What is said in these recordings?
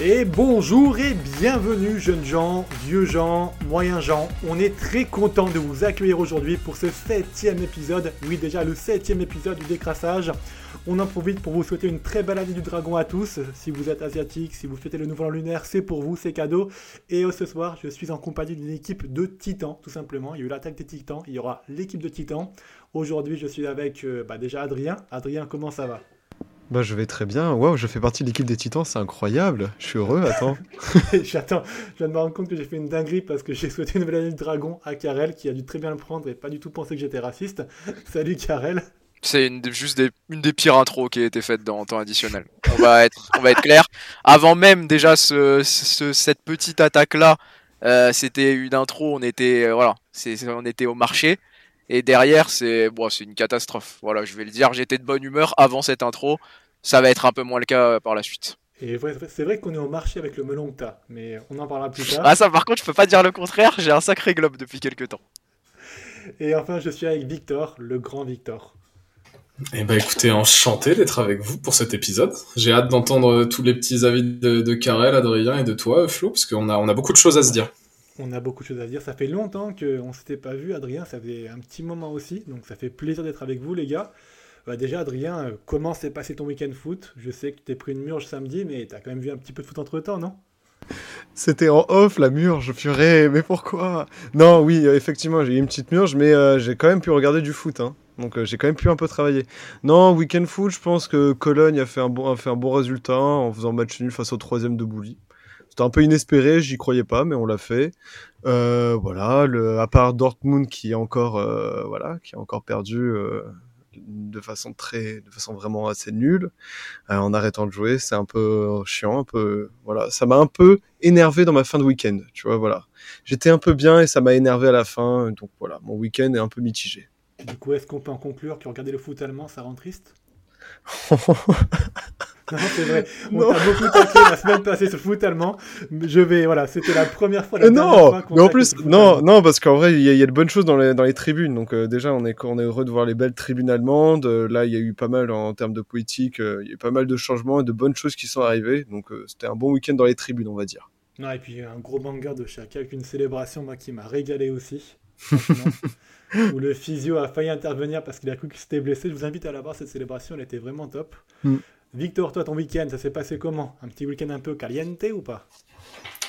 Et bonjour et bienvenue jeunes gens, vieux gens, moyens gens. On est très content de vous accueillir aujourd'hui pour ce septième épisode. Oui déjà le septième épisode du décrassage. On en profite pour vous souhaiter une très belle année du dragon à tous. Si vous êtes asiatique, si vous fêtez le nouvel an lunaire, c'est pour vous, c'est cadeau. Et euh, ce soir, je suis en compagnie d'une équipe de titans, tout simplement. Il y a eu l'attaque des titans, il y aura l'équipe de titans. Aujourd'hui, je suis avec euh, bah, déjà Adrien. Adrien, comment ça va? Bah, je vais très bien. Waouh, je fais partie de l'équipe des Titans, c'est incroyable. Je suis heureux, attends. J'attends, je viens de me rendre compte que j'ai fait une dinguerie parce que j'ai souhaité une nouvelle année de dragon à Karel qui a dû très bien le prendre et pas du tout penser que j'étais raciste. Salut Karel. C'est une, juste une des pires intros qui a été faite dans temps additionnel. On va être, on va être clair. Avant même déjà ce, cette petite attaque là, euh, c'était une intro. On était, euh, voilà, c'est, on était au marché. Et derrière, c'est bon, c'est une catastrophe. Voilà, je vais le dire, j'étais de bonne humeur avant cette intro. Ça va être un peu moins le cas euh, par la suite. Et c'est vrai qu'on est au marché avec le melon que t'as, mais on en parlera plus tard. Ah ça par contre je peux pas dire le contraire, j'ai un sacré globe depuis quelques temps. Et enfin je suis avec Victor, le grand Victor. Eh ben écoutez, enchanté d'être avec vous pour cet épisode. J'ai hâte d'entendre tous les petits avis de, de Karel, Adrien et de toi, Flo, parce qu'on a, on a beaucoup de choses à se dire. On a beaucoup de choses à dire. Ça fait longtemps qu'on ne s'était pas vu, Adrien. Ça fait un petit moment aussi. Donc ça fait plaisir d'être avec vous, les gars. Bah déjà, Adrien, euh, comment s'est passé ton week-end foot? Je sais que tu t'es pris une murge samedi, mais tu as quand même vu un petit peu de foot entre temps, non? C'était en off la murge, purée, mais pourquoi? Non, oui, euh, effectivement, j'ai eu une petite murge, mais euh, j'ai quand même pu regarder du foot. Hein. Donc j'ai quand même pu un peu travailler. Non, week-end foot, je pense que Cologne a fait un bon, a fait un bon résultat en faisant match nul face au troisième de Bouli. C'était un peu inespéré, j'y croyais pas, mais on l'a fait. Euh, voilà, le, à part Dortmund qui est encore, euh, voilà, qui a encore perdu euh, de façon très, de façon vraiment assez nulle, en arrêtant de jouer, c'est un peu chiant, un peu, voilà, ça m'a un peu énervé dans ma fin de week-end, tu vois, voilà. J'étais un peu bien et ça m'a énervé à la fin, donc voilà, mon week-end est un peu mitigé. Du coup, est-ce qu'on peut en conclure que regarder le foot allemand, ça rend triste? non, c'est vrai. On t'a beaucoup taqué la semaine passée sur le foot allemand. Je vais, voilà, c'était la première fois. La non, mais en plus, non, non, parce qu'en vrai, il y, a de bonnes choses dans les, dans les tribunes. Donc euh, déjà, on est, on est heureux de voir les belles tribunes allemandes. Euh, là, il y a eu pas mal en, termes de politique. Euh, il y a eu pas mal de changements et de bonnes choses qui sont arrivées. Donc c'était un bon week-end dans les tribunes, on va dire. Non, et puis un gros banger de chacun avec une célébration moi, qui m'a régalé aussi. où le physio a failli intervenir parce qu'il a cru qu'il s'était blessé. Je vous invite à la voir, cette célébration, elle était vraiment top. Mm. Victor, toi, ton week-end, ça s'est passé comment? Un petit week-end un peu caliente ou pas?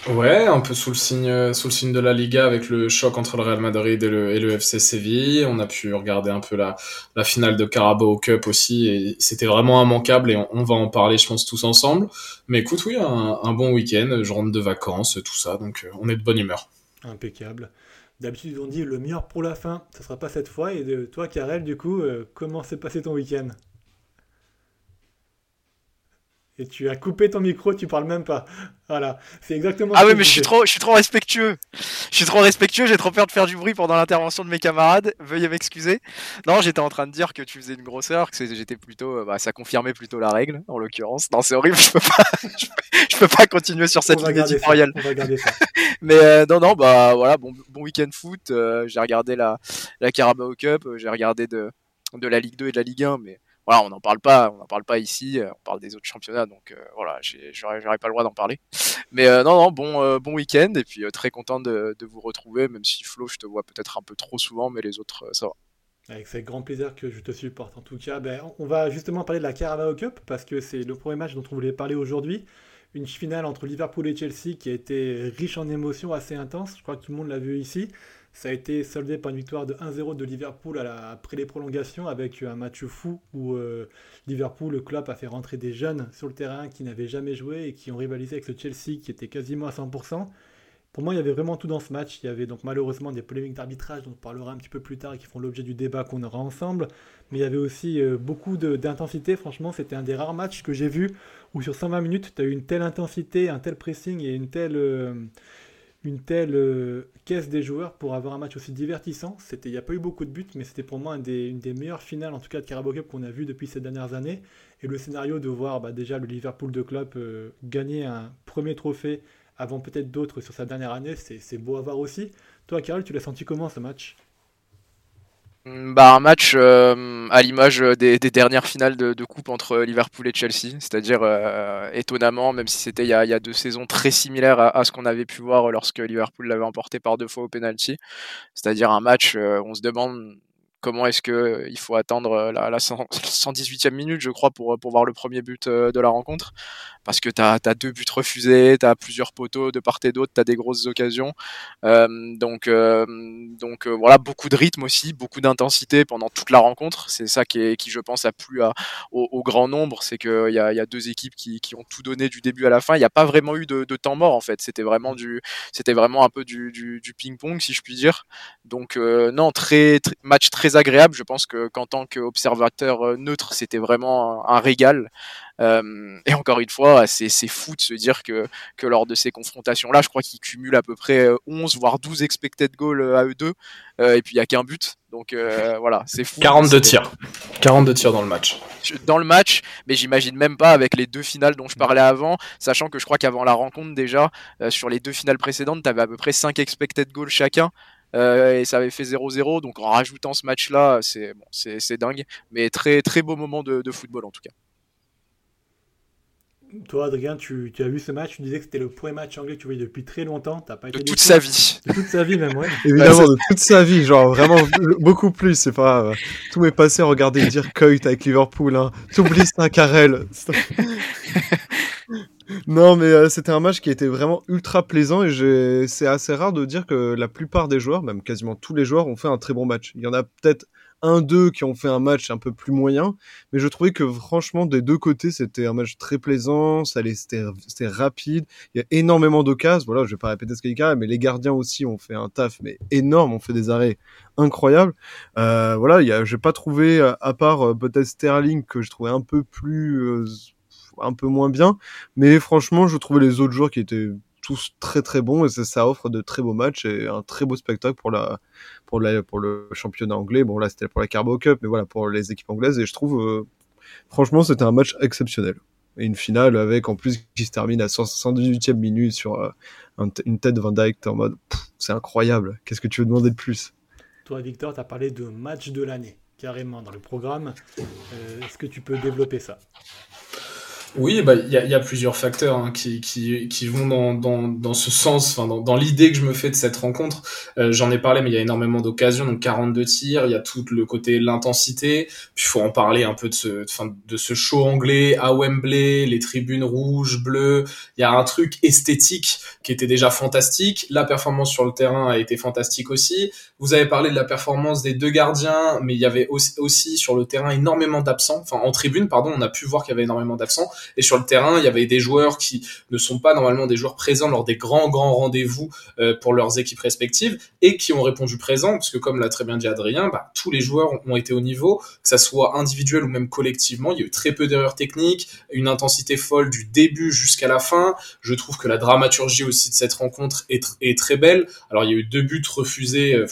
Ouais, un peu sous le signe, sous le signe de la Liga avec le choc entre le Real Madrid et le, et le FC Séville. On a pu regarder un peu la, la finale de Carabao Cup aussi et c'était vraiment immanquable et on, va en parler, je pense, tous ensemble. Mais écoute, oui, un, un bon week-end, je rentre de vacances, tout ça, donc euh, on est de bonne humeur. Impeccable. D'habitude, on dit le meilleur pour la fin. Ça sera pas cette fois. Et de toi, Karel, du coup, euh, comment s'est passé ton week-end? Et tu as coupé ton micro, tu parles même pas. Voilà, c'est exactement. Ah oui, mais je suis trop, je suis trop respectueux. Je suis trop respectueux. J'ai trop peur de faire du bruit pendant l'intervention de mes camarades. Veuillez m'excuser. Non, j'étais en train de dire que tu faisais une grosseur, que j'étais plutôt, euh, bah, ça confirmait plutôt la règle, en l'occurrence. Non, c'est horrible. Je peux pas, je peux, pas continuer sur cette ligne éditoriale. On va garder ça. mais euh, non, non, bah voilà, bon, bon week-end foot. Euh, j'ai regardé la, la Carabao Cup. J'ai regardé de, de la Ligue 2 et de la Ligue 1, mais on n'en parle pas, on n'en parle pas ici, euh, on parle des autres championnats, donc euh, voilà, j'aurais pas le droit d'en parler. Mais euh, non, non, bon, bon week-end et puis très content de, vous retrouver, même si Flo, je te vois peut-être un peu trop souvent, mais les autres, ça va. Avec grand plaisir que je te supporte. En tout cas, ben, on va justement parler de la Carabao Cup parce que c'est le premier match dont on voulait parler aujourd'hui. Une finale entre Liverpool et Chelsea qui a été riche en émotions, assez intense. Je crois que tout le monde l'a vu ici. Ça a été soldé par une victoire de 1-0 de Liverpool après les prolongations avec un match fou où euh, Liverpool, le club, a fait rentrer des jeunes sur le terrain qui n'avaient jamais joué et qui ont rivalisé avec ce Chelsea qui était quasiment à 100%. Pour moi, il y avait vraiment tout dans ce match. Il y avait donc malheureusement des polémiques d'arbitrage dont on parlera un petit peu plus tard et qui font l'objet du débat qu'on aura ensemble. Mais il y avait aussi euh, beaucoup d'intensité. Franchement, c'était un des rares matchs que j'ai vu où sur 120 minutes, tu as eu une telle intensité, un tel pressing et une telle... Euh, une telle euh, caisse des joueurs pour avoir un match aussi divertissant. Il n'y a pas eu beaucoup de buts, mais c'était pour moi une des meilleures finales, en tout cas de Carabao qu'on a vu depuis ces dernières années. Et le scénario de voir bah, déjà le Liverpool de club euh, gagner un premier trophée avant peut-être d'autres sur sa dernière année, c'est, beau à voir aussi. Toi, Carole, tu l'as senti comment ce match? Bah un match euh, à l'image des, dernières finales de, coupe entre Liverpool et Chelsea, c'est-à-dire étonnamment, même si c'était il, y a deux saisons très similaires à, ce qu'on avait pu voir lorsque Liverpool l'avait emporté par deux fois au penalty, c'est-à-dire un match, on se demande comment est-ce que il faut attendre la, la 118e minute, je crois, pour, pour voir le premier but de la rencontre parce que tu as, deux buts refusés, tu as plusieurs poteaux de part et d'autre, tu as des grosses occasions. Euh, donc euh, donc euh, voilà, beaucoup de rythme aussi, beaucoup d'intensité pendant toute la rencontre. C'est ça qui, je pense, a plu au, grand nombre. C'est qu'il y a, y a deux équipes qui, qui, ont tout donné du début à la fin. Il n'y a pas vraiment eu de, temps mort en fait. C'était vraiment, vraiment un peu du, du, ping-pong, si je puis dire. Donc non, très, match très agréable. Je pense que qu'en tant qu'observateur neutre, c'était vraiment un régal. Euh, et encore une fois, c'est fou de se dire que, que lors de ces confrontations-là, je crois qu'ils cumulent à peu près 11 euh, voire 12 expected goals euh, à eux deux, et puis il n'y a qu'un but. Donc voilà, c'est fou. 42 tirs. 42 tirs dans le match. Dans le match, mais j'imagine même pas avec les deux finales dont je parlais avant, sachant que je crois qu'avant la rencontre déjà, sur les deux finales précédentes, tu avais à peu près 5 expected goals chacun. Et ça avait fait 0-0, donc en rajoutant ce match-là, c'est bon, c'est dingue, mais très très beau moment de football en tout cas. Toi, Adrien, tu, as vu ce match, tu disais que c'était le premier match anglais que tu voyais depuis très longtemps. As pas été de toute sa vie. De toute sa vie, même, ouais. Évidemment, de toute sa vie, genre vraiment beaucoup plus. C'est pas. Tout m'est passé à regarder dire Coit avec Liverpool. Hein. T'oublies, c'est un carrel. non, mais euh, c'était un match qui était vraiment ultra plaisant et c'est assez rare de dire que la plupart des joueurs, même quasiment tous les joueurs, ont fait un très bon match. Il y en a peut-être un, deux qui ont fait un match un peu plus moyen. Mais je trouvais que franchement, des deux côtés, c'était un match très plaisant. Ça c'était rapide. Il y a énormément d'occasions. Voilà, je vais pas répéter ce qu'il y a, mais les gardiens aussi ont fait un taf, mais énorme. On fait des arrêts incroyables. Euh, voilà, il j'ai pas trouvé, à part euh, peut-être Sterling, que je trouvais un peu plus, euh, un peu moins bien. Mais franchement, je trouvais les autres joueurs qui étaient très très bons et ça offre de très beaux matchs et un très beau spectacle pour la pour la pour le championnat anglais. Bon là c'était pour la Carbo Cup, mais voilà pour les équipes anglaises et je trouve euh, franchement c'était un match exceptionnel et une finale avec en plus qui se termine à 118e minute sur euh, une tête Van Dijk en mode c'est incroyable. Qu'est-ce que tu veux demander de plus? Toi Victor, tu as parlé de match de l'année carrément dans le programme. Euh, est-ce que tu peux développer ça? Oui, bah il y, a, y, a, plusieurs facteurs hein, qui, qui, qui, vont dans, dans, dans ce sens, dans, dans l'idée que je me fais de cette rencontre. Euh, J'en ai parlé, mais il y a énormément d'occasions, donc 42 tirs. Il y a tout le côté l'intensité. Puis il faut en parler un peu de ce, de ce show anglais à Wembley, les tribunes rouges, bleues. Il y a un truc esthétique qui était déjà fantastique. La performance sur le terrain a été fantastique aussi. Vous avez parlé de la performance des deux gardiens, mais il y avait aussi, aussi sur le terrain énormément d'absents. Enfin en tribune, pardon, on a pu voir qu'il y avait énormément d'absents. Et sur le terrain, il y avait des joueurs qui ne sont pas normalement des joueurs présents lors des grands, grands rendez-vous euh, pour leurs équipes respectives et qui ont répondu présent, parce que comme l'a très bien dit Adrien, bah, tous les joueurs ont été au niveau, que ça soit individuel ou même collectivement. Il y a eu très peu d'erreurs techniques, une intensité folle du début jusqu'à la fin. Je trouve que la dramaturgie aussi de cette rencontre est, très belle. Alors il y a eu deux buts refusés. Euh,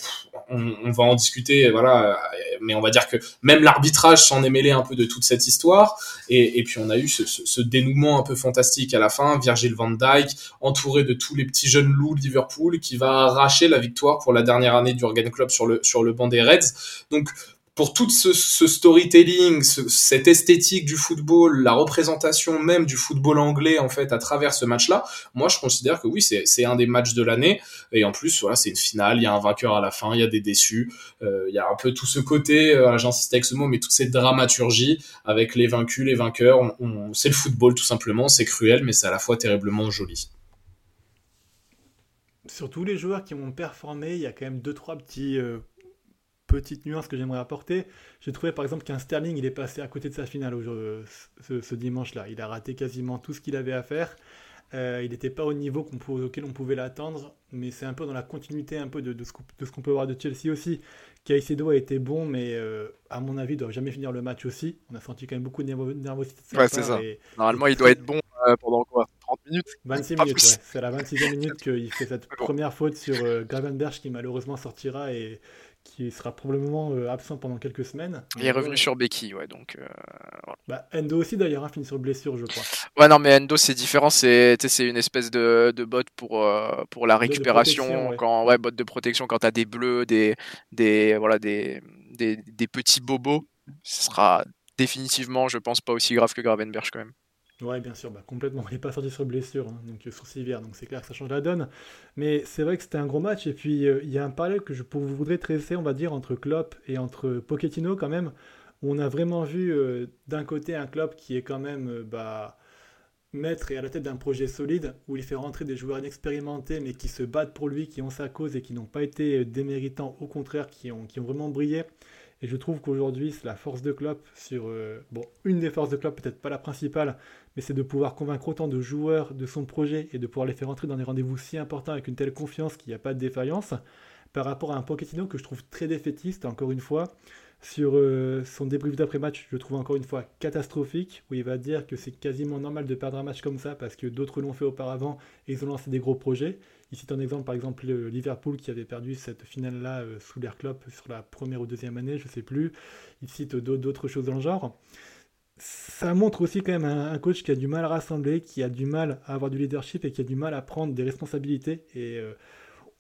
on, va en discuter, voilà. Mais on va dire que même l'arbitrage s'en est mêlé un peu de toute cette histoire. Et, puis on a eu ce, dénouement un peu fantastique à la fin. Virgil van Dijk, entouré de tous les petits jeunes loups de Liverpool, qui va arracher la victoire pour la dernière année du Jurgen Klopp sur le sur le banc des Reds. Donc pour tout ce, storytelling, cette esthétique du football, la représentation même du football anglais en fait à travers ce match-là, moi je considère que oui c'est un des matchs de l'année. Et en plus voilà c'est une finale, il y a un vainqueur à la fin, il y a des déçus, euh, il y a un peu tout ce côté, euh, j'insiste avec ce mot, mais toute cette dramaturgie avec les vaincus, les vainqueurs, c'est le football tout simplement, c'est cruel mais c'est à la fois terriblement joli. Sur tous les joueurs qui ont performé, il y a quand même deux trois petits euh, petite nuance que j'aimerais apporter. J'ai trouvé par exemple qu'un Sterling, il est passé à côté de sa finale ce, dimanche-là. Il a raté quasiment tout ce qu'il avait à faire. Euh, il n'était pas au niveau auquel on pouvait l'attendre, mais c'est un peu dans la continuité un peu de, de ce qu'on peut voir de Chelsea aussi. Caicedo a été bon, mais euh, à mon avis, il ne doit jamais finir le match aussi. On a senti quand même beaucoup de nervosité. ouais, c'est ça. Normalement, il doit être bon euh, pendant quoi 30 minutes? 26 minutes, ouais. C'est à la 26e minute qu'il fait cette première faute sur Gravenberg qui malheureusement sortira et qui sera probablement euh, absent pendant quelques semaines. Il est revenu sur Becky, ouais, donc. Euh, bah, Endo aussi d'ailleurs a fini sur blessure, je crois. Ouais, non, mais Endo c'est différent, c'est une espèce de, de bot pour, euh, pour la récupération, quand ouais, bot de protection quand t'as des bleus, des, des voilà des, des, des petits bobos ce sera définitivement, je pense, pas aussi grave que Gravenberch quand même. Ouais, bien sûr, bah, complètement. Il n'est pas sorti sur blessure, hein, donc sur Sivière, donc c'est clair que ça change la donne. Mais c'est vrai que c'était un gros match, et puis il y a un parallèle que je voudrais tracer, on va dire, entre Klopp et entre Pochettino quand même. On a vraiment vu d'un côté un Klopp qui est quand même bah, maître et à la tête d'un projet solide où il fait rentrer des joueurs inexpérimentés mais qui se battent pour lui, qui ont sa cause et qui n'ont pas été déméritants, au contraire, qui ont, qui ont vraiment brillé. Et je trouve qu'aujourd'hui, c'est la force de Klopp sur. Euh, bon, une des forces de Klopp, peut-être pas la principale, mais c'est de pouvoir convaincre autant de joueurs de son projet et de pouvoir les faire entrer dans des rendez-vous si importants avec une telle confiance qu'il n'y a pas de défaillance, par rapport à un Pochettino que je trouve très défaitiste, encore une fois. Sur euh, son débrief d'après-match, je trouve encore une fois catastrophique, où il va dire que c'est quasiment normal de perdre un match comme ça parce que d'autres l'ont fait auparavant et ils ont lancé des gros projets. Il cite un exemple, par exemple, Liverpool qui avait perdu cette finale-là euh, sous l'air Klopp sur la première ou deuxième année, je ne sais plus. Il cite d'autres choses dans le genre. Ça montre aussi quand même un, coach qui a du mal à rassembler, qui a du mal à avoir du leadership et qui a du mal à prendre des responsabilités. Et euh,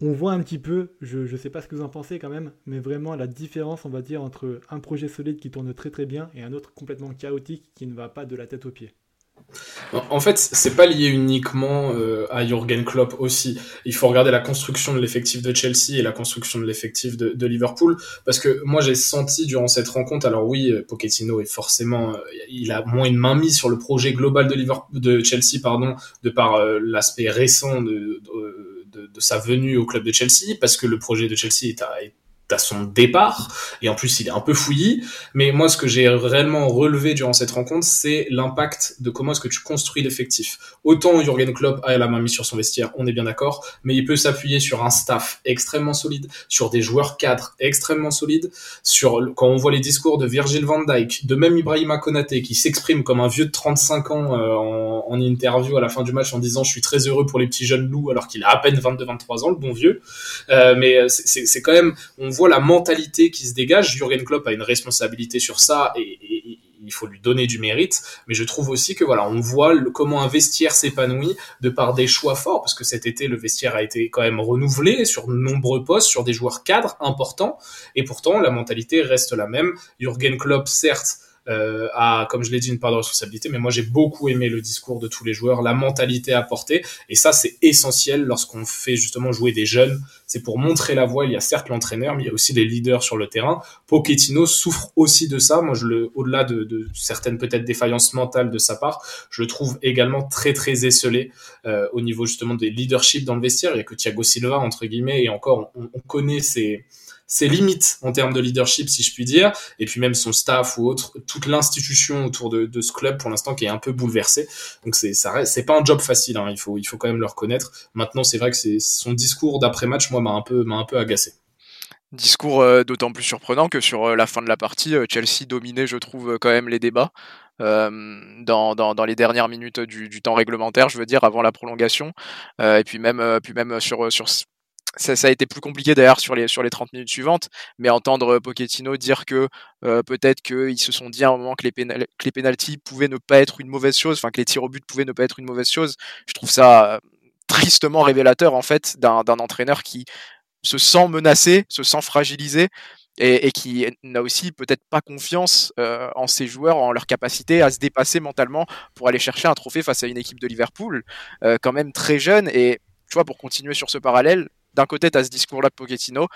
on voit un petit peu, je ne sais pas ce que vous en pensez quand même, mais vraiment la différence, on va dire, entre un projet solide qui tourne très très bien et un autre complètement chaotique qui ne va pas de la tête aux pieds. En fait, c'est pas lié uniquement euh, à Jürgen Klopp aussi. Il faut regarder la construction de l'effectif de Chelsea et la construction de l'effectif de, Liverpool, parce que moi j'ai senti durant cette rencontre, alors oui, euh, Pochettino est forcément, euh, il a moins une main mise sur le projet global de Liverpool, de Chelsea, pardon, de par l'aspect récent de, de, de, sa venue au club de Chelsea, parce que le projet de Chelsea est, à, à son départ. Et en plus il est un peu fouillis. Mais moi ce que j'ai réellement relevé durant cette rencontre c'est l'impact de comment est-ce que tu construis l'effectif. Autant Jurgen Klopp a la main mise sur son vestiaire on est bien d'accord mais il peut s'appuyer sur un staff extrêmement solide sur des joueurs cadres extrêmement solides sur quand on voit les discours de Virgil van Dijk de même Ibrahima Konaté qui s'exprime comme un vieux de 35 ans euh, en, interview à la fin du match en disant je suis très heureux pour les petits jeunes loups alors qu'il a à peine 22-23 ans le bon vieux. Euh, mais c'est quand même on voit la mentalité qui se dégage. Jurgen Klopp a une responsabilité sur ça et, il faut lui donner du mérite. Mais je trouve aussi que voilà, on voit comment un vestiaire s'épanouit de par des choix forts, parce que cet été le vestiaire a été quand même renouvelé sur de nombreux postes, sur des joueurs cadres importants, et pourtant la mentalité reste la même. Jurgen Klopp, certes, euh, a, comme je l'ai dit, une part de responsabilité. Mais moi, j'ai beaucoup aimé le discours de tous les joueurs, la mentalité apportée. Et ça, c'est essentiel lorsqu'on fait justement jouer des jeunes. C'est pour montrer la voie. Il y a certes l'entraîneur, mais il y a aussi les leaders sur le terrain. Pochettino souffre aussi de ça. Moi, je le, au-delà de, de certaines peut-être défaillances mentales de sa part, je le trouve également très très esselé euh, au niveau justement des leadership dans le vestiaire. Il y a que Thiago Silva entre guillemets et encore, on, on connaît ses ses limites en termes de leadership, si je puis dire, et puis même son staff ou autre, toute l'institution autour de, ce club pour l'instant qui est un peu bouleversée. Donc c'est ça c'est pas un job facile, hein, il faut il faut quand même le reconnaître. Maintenant c'est vrai que c'est son discours d'après match moi m'a un peu m'a un peu agacé. Discours euh, d'autant plus surprenant que sur euh, la fin de la partie, euh, Chelsea dominait, je trouve, quand même les débats. Dans, dans, les dernières minutes du, du, temps réglementaire, je veux dire, avant la prolongation. et puis même, puis même sur, sur ça, ça, a été plus compliqué d'ailleurs sur les, sur les 30 minutes suivantes, mais entendre Pochettino dire que euh, peut-être qu'ils se sont dit à un moment que les, pénal que les pénalties pouvaient ne pas être une mauvaise chose, enfin que les tirs au but pouvaient ne pas être une mauvaise chose, je trouve ça euh, tristement révélateur en fait d'un entraîneur qui se sent menacé, se sent fragilisé et, et qui n'a aussi peut-être pas confiance euh, en ses joueurs, en leur capacité à se dépasser mentalement pour aller chercher un trophée face à une équipe de Liverpool, euh, quand même très jeune. Et tu vois, pour continuer sur ce parallèle, d'un côté, tu as ce discours-là de Pochettino,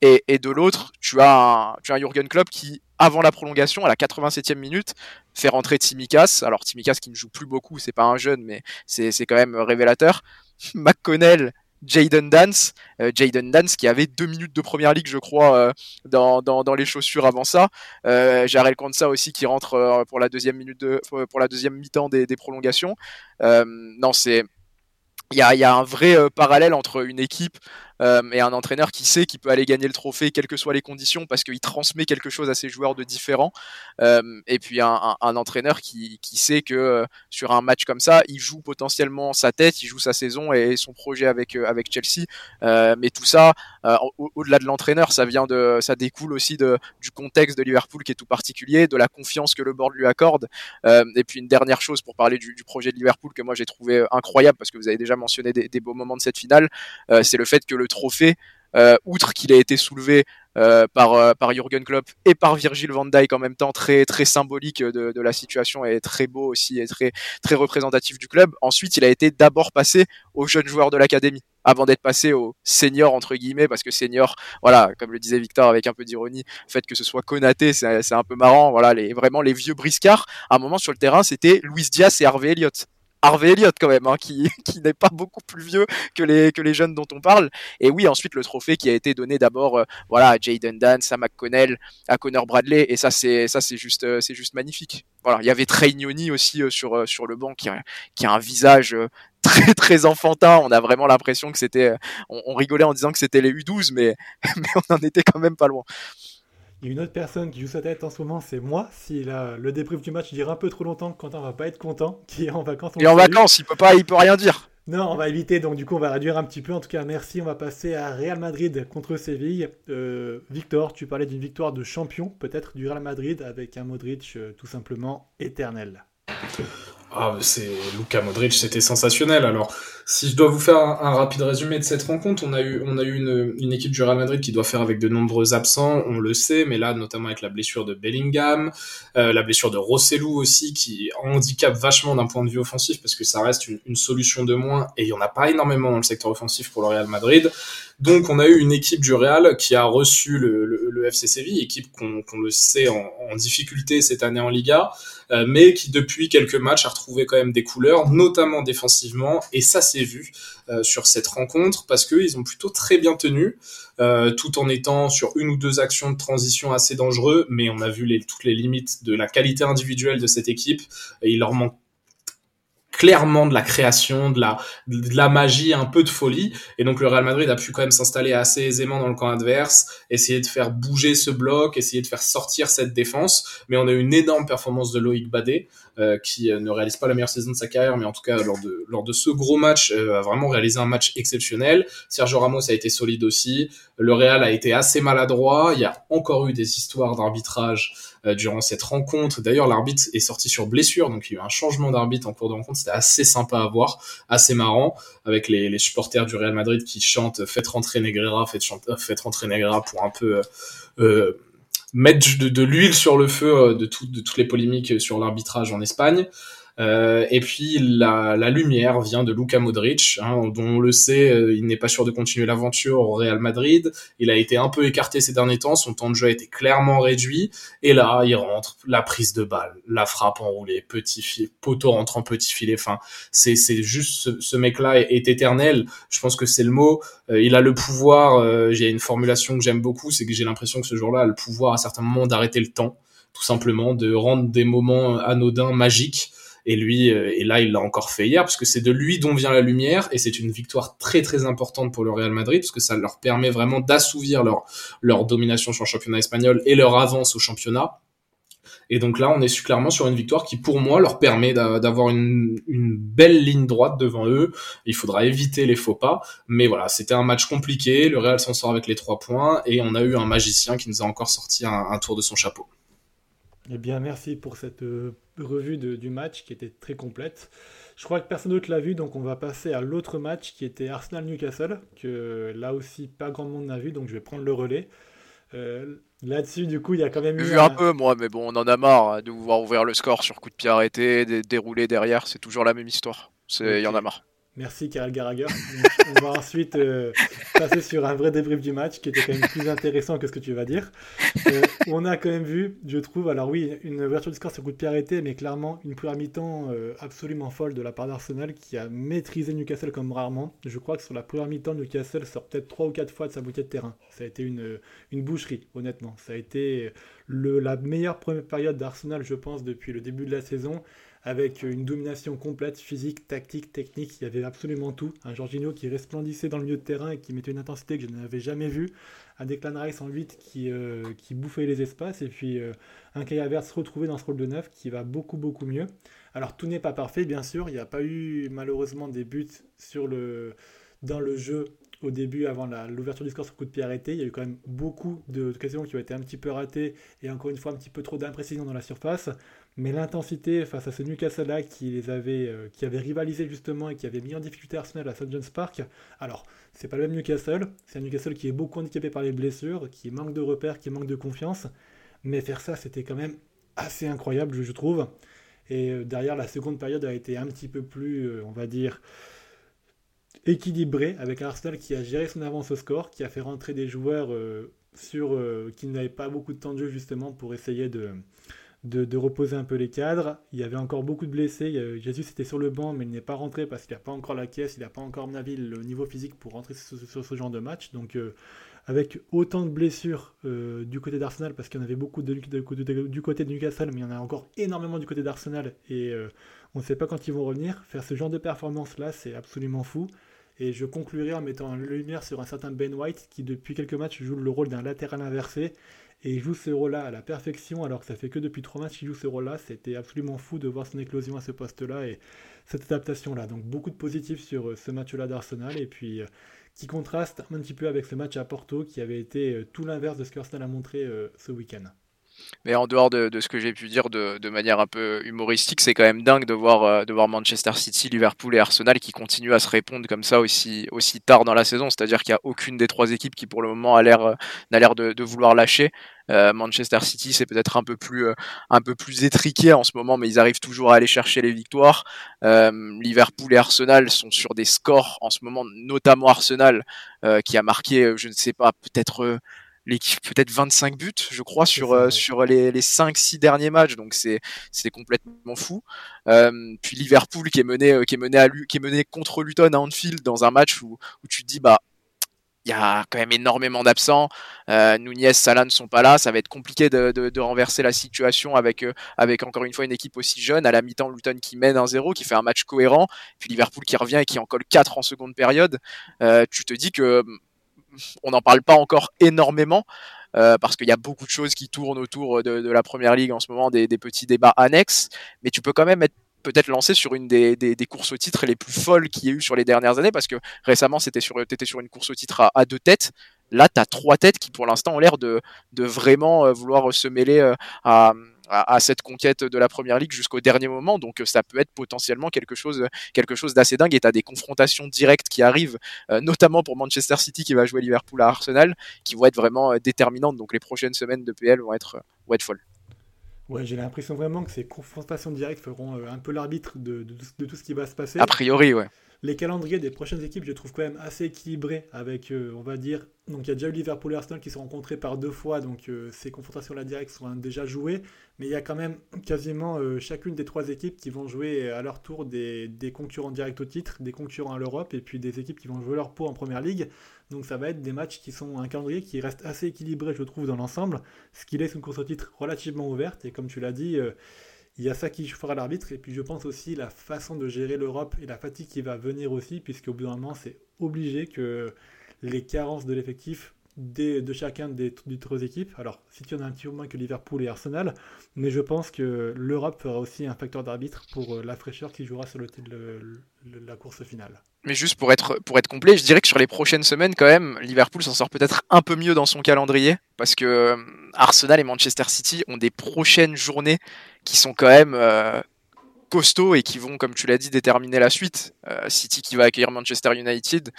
et, de l'autre, tu as, un, tu as Jurgen Klopp qui, avant la prolongation, à la 87e minute, fait rentrer Timikas. Alors, Timikas qui ne joue plus beaucoup, c'est pas un jeune, mais c'est quand même révélateur. McConnell, Jaden Dance, euh, Jaden Dance qui avait deux minutes de première ligue, je crois, euh, dans, dans, les chaussures avant ça. Euh, Jarel Konsa aussi qui rentre euh, pour la deuxième minute de, pour la deuxième mi-temps des, des, prolongations. Euh, non, c'est il y a, un vrai parallèle entre une équipe euh, et un entraîneur qui sait qu'il peut aller gagner le trophée quelles que soient les conditions parce qu'il transmet quelque chose à ses joueurs de différent. Euh, et puis un, entraîneur qui, sait que euh, sur un match comme ça, il joue potentiellement sa tête, il joue sa saison et son projet avec avec Chelsea. mais tout ça, au-delà de l'entraîneur, ça vient de, ça découle aussi du contexte de Liverpool qui est tout particulier, de la confiance que le board lui accorde. et puis une dernière chose pour parler du, projet de Liverpool que moi j'ai trouvé incroyable parce que vous avez déjà mentionné des beaux moments de cette finale, c'est le fait que le trophée, euh, outre qu'il a été soulevé euh, par euh, par Jürgen Klopp et par Virgil van Dijk en même temps, très symbolique de, la situation et très beau aussi et très très représentatif du club. Ensuite, il a été d'abord passé aux jeunes joueurs de l'académie avant d'être passé aux seniors entre guillemets parce que senior voilà comme le disait Victor avec un peu d'ironie le fait que ce soit Konaté c'est un peu marrant voilà les vraiment les vieux briscards à un moment sur le terrain c'était Luis Diaz et Harvey Elliott Harvey Elliott quand même, hein, qui, qui n'est pas beaucoup plus vieux que les, que les jeunes dont on parle. Et oui, ensuite le trophée qui a été donné d'abord euh, voilà, à Jaden Dance, à McConnell, à Connor Bradley, et ça c'est ça c'est juste euh, c'est juste magnifique. Voilà, il y avait Trey Noni aussi euh, sur sur le banc qui a, qui a un visage très très enfantin. On a vraiment l'impression que c'était, on, on, rigolait en disant que c'était les U12, mais mais on en était quand même pas loin. Il y a une autre personne qui joue sa tête en ce moment, c'est moi. Si la, le débrief du match dure un peu trop longtemps, Quentin va pas être content, qui est en vacances. Et en vacances, il peut pas, il peut rien dire. Non, on va éviter, donc du coup on va réduire un petit peu. En tout cas, merci. On va passer à Real Madrid contre Séville. Euh, Victor, tu parlais d'une victoire de champion, peut-être du Real Madrid, avec un Modric euh, tout simplement éternel. Ah, c'est Luka Modric, c'était sensationnel. Alors, si je dois vous faire un, rapide résumé de cette rencontre, on a eu, on a eu une, une, équipe du Real Madrid qui doit faire avec de nombreux absents, on le sait, mais là, notamment avec la blessure de Bellingham, euh, la blessure de Rossellou aussi, qui handicape vachement d'un point de vue offensif, parce que ça reste une, une solution de moins, et il y en a pas énormément dans le secteur offensif pour le Real Madrid. Donc on a eu une équipe du Real qui a reçu le, le, le FC Séville, équipe qu'on qu le sait en, en, difficulté cette année en Liga, euh, mais qui depuis quelques matchs a retrouvé quand même des couleurs, notamment défensivement, et ça s'est vu euh, sur cette rencontre parce qu'ils ont plutôt très bien tenu, euh, tout en étant sur une ou deux actions de transition assez dangereux, mais on a vu les, toutes les limites de la qualité individuelle de cette équipe, et il leur manque clairement de la création, de la, de la magie, un peu de folie. Et donc le Real Madrid a pu quand même s'installer assez aisément dans le camp adverse, essayer de faire bouger ce bloc, essayer de faire sortir cette défense. Mais on a eu une énorme performance de Loïc Badé, euh, qui euh, ne réalise pas la meilleure saison de sa carrière, mais en tout cas lors de, lors de ce gros match, euh, a vraiment réalisé un match exceptionnel. Sergio Ramos a été solide aussi. Le Real a été assez maladroit. Il y a encore eu des histoires d'arbitrage durant cette rencontre. D'ailleurs, l'arbitre est sorti sur blessure, donc il y a eu un changement d'arbitre en cours de rencontre. C'était assez sympa à voir, assez marrant, avec les, les supporters du Real Madrid qui chantent "Faites rentrer Negreira, faites, faites rentrer Negreira" pour un peu euh, mettre de, de l'huile sur le feu de, tout, de toutes les polémiques sur l'arbitrage en Espagne. Euh, et puis la, la, lumière vient de Luka Modric, hein, dont on le sait, euh, il n'est pas sûr de continuer l'aventure au Real Madrid. Il a été un peu écarté ces derniers temps, son temps de jeu a été clairement réduit. Et là, il rentre, la prise de balle, la frappe enroulée, petit filet, poteau rentre en petit filet. Enfin, c'est c'est juste ce, ce mec-là est, éternel. Je pense que c'est le mot. Euh, il a le pouvoir. Euh, j'ai une formulation que j'aime beaucoup, c'est que j'ai l'impression que ce jour-là a le pouvoir à certains moments d'arrêter le temps, tout simplement, de rendre des moments anodins magiques. Et lui, et là, il l'a encore fait hier, parce que c'est de lui dont vient la lumière, et c'est une victoire très très importante pour le Real Madrid, parce que ça leur permet vraiment d'assouvir leur, leur domination sur le championnat espagnol et leur avance au championnat. Et donc là, on est clairement sur une victoire qui, pour moi, leur permet d'avoir une, une, belle ligne droite devant eux. Il faudra éviter les faux pas. Mais voilà, c'était un match compliqué. Le Real s'en sort avec les trois points. Et on a eu un magicien qui nous a encore sorti un tour de son chapeau. Eh bien, merci pour cette euh, revue de, du match qui était très complète. Je crois que personne d'autre l'a vu, donc on va passer à l'autre match qui était Arsenal-Newcastle, que là aussi pas grand monde n'a vu, donc je vais prendre le relais. Euh, Là-dessus, du coup, il y a quand même eu. Vu un... un peu, moi, mais bon, on en a marre hein, de voir ouvrir le score sur coup de pied arrêté, dérouler derrière, c'est toujours la même histoire. Il okay. y en a marre. Merci Karel Garager. on va ensuite euh, passer sur un vrai débrief du match qui était quand même plus intéressant que ce que tu vas dire. Euh, on a quand même vu, je trouve, alors oui, une ouverture du score sur coup de pied arrêté, mais clairement une première mi-temps euh, absolument folle de la part d'Arsenal qui a maîtrisé Newcastle comme rarement. Je crois que sur la première mi-temps, Newcastle sort peut-être 3 ou 4 fois de sa moitié de terrain. Ça a été une, une boucherie, honnêtement. Ça a été la meilleure première période d'Arsenal, je pense, depuis le début de la saison avec une domination complète, physique, tactique, technique, il y avait absolument tout. Un Jorginho qui resplendissait dans le milieu de terrain et qui mettait une intensité que je n'avais jamais vue. Un Declan Rice en 8 qui, euh, qui bouffait les espaces. Et puis euh, un Kai Havertz retrouvé dans ce rôle de neuf qui va beaucoup beaucoup mieux. Alors tout n'est pas parfait bien sûr, il n'y a pas eu malheureusement des buts dans le jeu au début, avant l'ouverture du score sur coup de pied arrêté, il y a eu quand même beaucoup d'occasions qui ont été un petit peu ratées et encore une fois un petit peu trop d'imprécision dans la surface. Mais l'intensité face à ce Newcastle-là qui, les avait, euh, qui avait rivalisé justement et qui avait mis en difficulté Arsenal à St. John's Park, alors c'est pas le même Newcastle, c'est un Newcastle qui est beaucoup handicapé par les blessures, qui manque de repères, qui manque de confiance. Mais faire ça, c'était quand même assez incroyable, je trouve. Et euh, derrière, la seconde période a été un petit peu plus, euh, on va dire, équilibrée, avec Arsenal qui a géré son avance au score, qui a fait rentrer des joueurs sur, qui n'avaient pas beaucoup de temps de jeu justement pour essayer de, de, reposer un peu les cadres. Il y avait encore beaucoup de blessés. Jésus était sur le banc, mais il n'est pas rentré parce qu'il n'a pas encore la caisse, il n'a pas encore, à le niveau physique pour rentrer sur, ce genre de match. Donc avec autant de blessures euh, du côté d'Arsenal, parce qu'il y en avait beaucoup de, du côté de Newcastle, mais il y en a encore énormément du côté d'Arsenal, et euh, on ne sait pas quand ils vont revenir. Faire ce genre de performance-là, c'est absolument fou. Et je conclurai en mettant en lumière sur un certain Ben White, qui depuis quelques matchs joue le rôle d'un latéral inversé, et il joue ce rôle-là à la perfection, alors que ça fait que depuis trois matchs qu'il joue ce rôle-là. C'était absolument fou de voir son éclosion à ce poste-là, et cette adaptation-là. Donc beaucoup de positifs sur euh, ce match-là d'Arsenal, et puis qui contraste un petit peu avec ce match à Porto qui avait été euh, tout l'inverse de ce qu'Arsenal a montré euh, ce week-end. Mais en dehors de, ce que j'ai pu dire de, manière un peu humoristique, c'est quand même dingue de voir, euh, de voir Manchester City, Liverpool et Arsenal qui continuent à se répondre comme ça aussi, aussi tard dans la saison. C'est-à-dire qu'il n'y a aucune des trois équipes qui pour le moment l'air, n'a l'air de, vouloir lâcher. Euh, Manchester City, c'est peut-être un peu plus euh, un peu plus étriqué en ce moment, mais ils arrivent toujours à aller chercher les victoires. Liverpool et Arsenal sont sur des scores en ce moment, notamment Arsenal qui a marqué, je ne sais pas, peut-être l'équipe peut-être 25 buts, je crois, sur euh, sur les, les 5-6 derniers matchs. Donc c'est c'est complètement fou. Euh, puis Liverpool qui est mené euh, qui est mené à qui est mené contre Luton à Anfield dans un match où où tu te dis bah il y a quand même énormément d'absents. Euh, Nunez, Salah ne sont pas là. Ça va être compliqué de, de, de renverser la situation avec, avec encore une fois une équipe aussi jeune. À la mi-temps, Luton qui mène 1-0, qui fait un match cohérent. Puis Liverpool qui revient et qui en colle 4 en seconde période. Euh, tu te dis que on n'en parle pas encore énormément. Euh, parce qu'il y a beaucoup de choses qui tournent autour de, la première ligue en ce moment, des, petits débats annexes, mais tu peux quand même être peut-être lancé sur une des, courses au titre les plus folles qu'il y ait eu sur les dernières années, parce que récemment, c'était sur, étais sur une course au titre à, deux têtes. Là, tu as trois têtes qui, pour l'instant, ont l'air de, vraiment euh, vouloir se mêler euh, à, à, cette conquête de la première ligue jusqu'au dernier moment. Donc euh, ça peut être potentiellement quelque chose, quelque chose d'assez dingue. Et tu as des confrontations directes qui arrivent, euh, notamment pour Manchester City qui va jouer Liverpool à Arsenal, qui vont être vraiment euh, déterminantes. Donc les prochaines semaines de PL vont être, vont être folles. Ouais, j'ai l'impression vraiment que ces confrontations directes feront un peu l'arbitre de, de, tout ce qui va se passer. A priori, ouais les calendriers des prochaines équipes, je trouve quand même assez équilibrés avec, euh, on va dire, donc il y a déjà eu Liverpool et Arsenal qui se sont rencontrés par deux fois, donc euh, ces confrontations-là directes sont déjà jouées, mais il y a quand même quasiment euh, chacune des trois équipes qui vont jouer à leur tour des, concurrents directs au titre, des concurrents à l'Europe, et puis des équipes qui vont jouer leur pot en première ligue. Donc ça va être des matchs qui sont un calendrier qui reste assez équilibré, je trouve, dans l'ensemble, ce qui laisse une course au titre relativement ouverte, et comme tu l'as dit, il y a ça qui fera l'arbitre, et puis je pense aussi la façon de gérer l'Europe et la fatigue qui va venir aussi, puisque au bout d'un moment, c'est obligé que les carences de l'effectif de chacun des, trois équipes. Alors, si tu en as un petit peu moins que Liverpool et Arsenal, mais je pense que l'Europe fera aussi un facteur d'arbitre pour euh, la fraîcheur qui jouera sur le, la course finale. Mais juste pour être, pour être complet, je dirais que sur les prochaines semaines, quand même, Liverpool s'en sort peut-être un peu mieux dans son calendrier, parce que euh, Arsenal et Manchester City ont des prochaines journées qui sont quand même euh, costauds et qui vont, comme tu l'as dit, déterminer la suite. City qui va accueillir Manchester United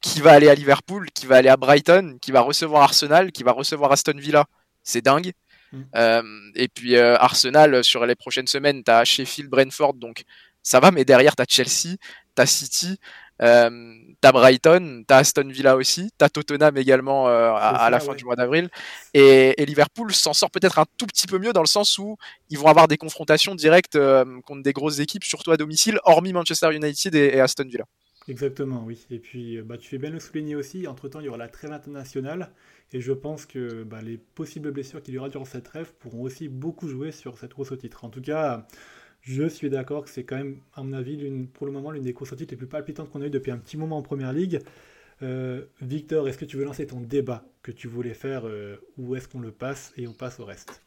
qui va aller à Liverpool, qui va aller à Brighton, qui va recevoir Arsenal, qui va recevoir Aston Villa. C'est dingue. Mm. Euh, et puis euh, Arsenal, sur les prochaines semaines, tu as Sheffield, Brentford, donc ça va, mais derrière, tu as Chelsea, tu as City, euh, tu as Brighton, tu as Aston Villa aussi, tu as Tottenham également euh, à, la fin du mois d'avril. Et, Liverpool s'en sort peut-être un tout petit peu mieux dans le sens où ils vont avoir des confrontations directes contre des grosses équipes, surtout à domicile, hormis Manchester United et Aston Villa. Exactement, oui. Et puis, euh, bah, tu fais bien le souligner aussi, entre-temps, il y aura la trêve internationale, et je pense que bah, les possibles blessures qu'il y aura durant cette trêve pourront aussi beaucoup jouer sur cette course au titre. En tout cas, je suis d'accord que c'est quand même, à mon avis, pour le moment, l'une des courses au titre les plus palpitantes qu'on a eues depuis un petit moment en Première Ligue. Euh, Victor, est-ce que tu veux lancer ton débat que tu voulais faire, euh, ou est-ce qu'on le passe et on passe au reste?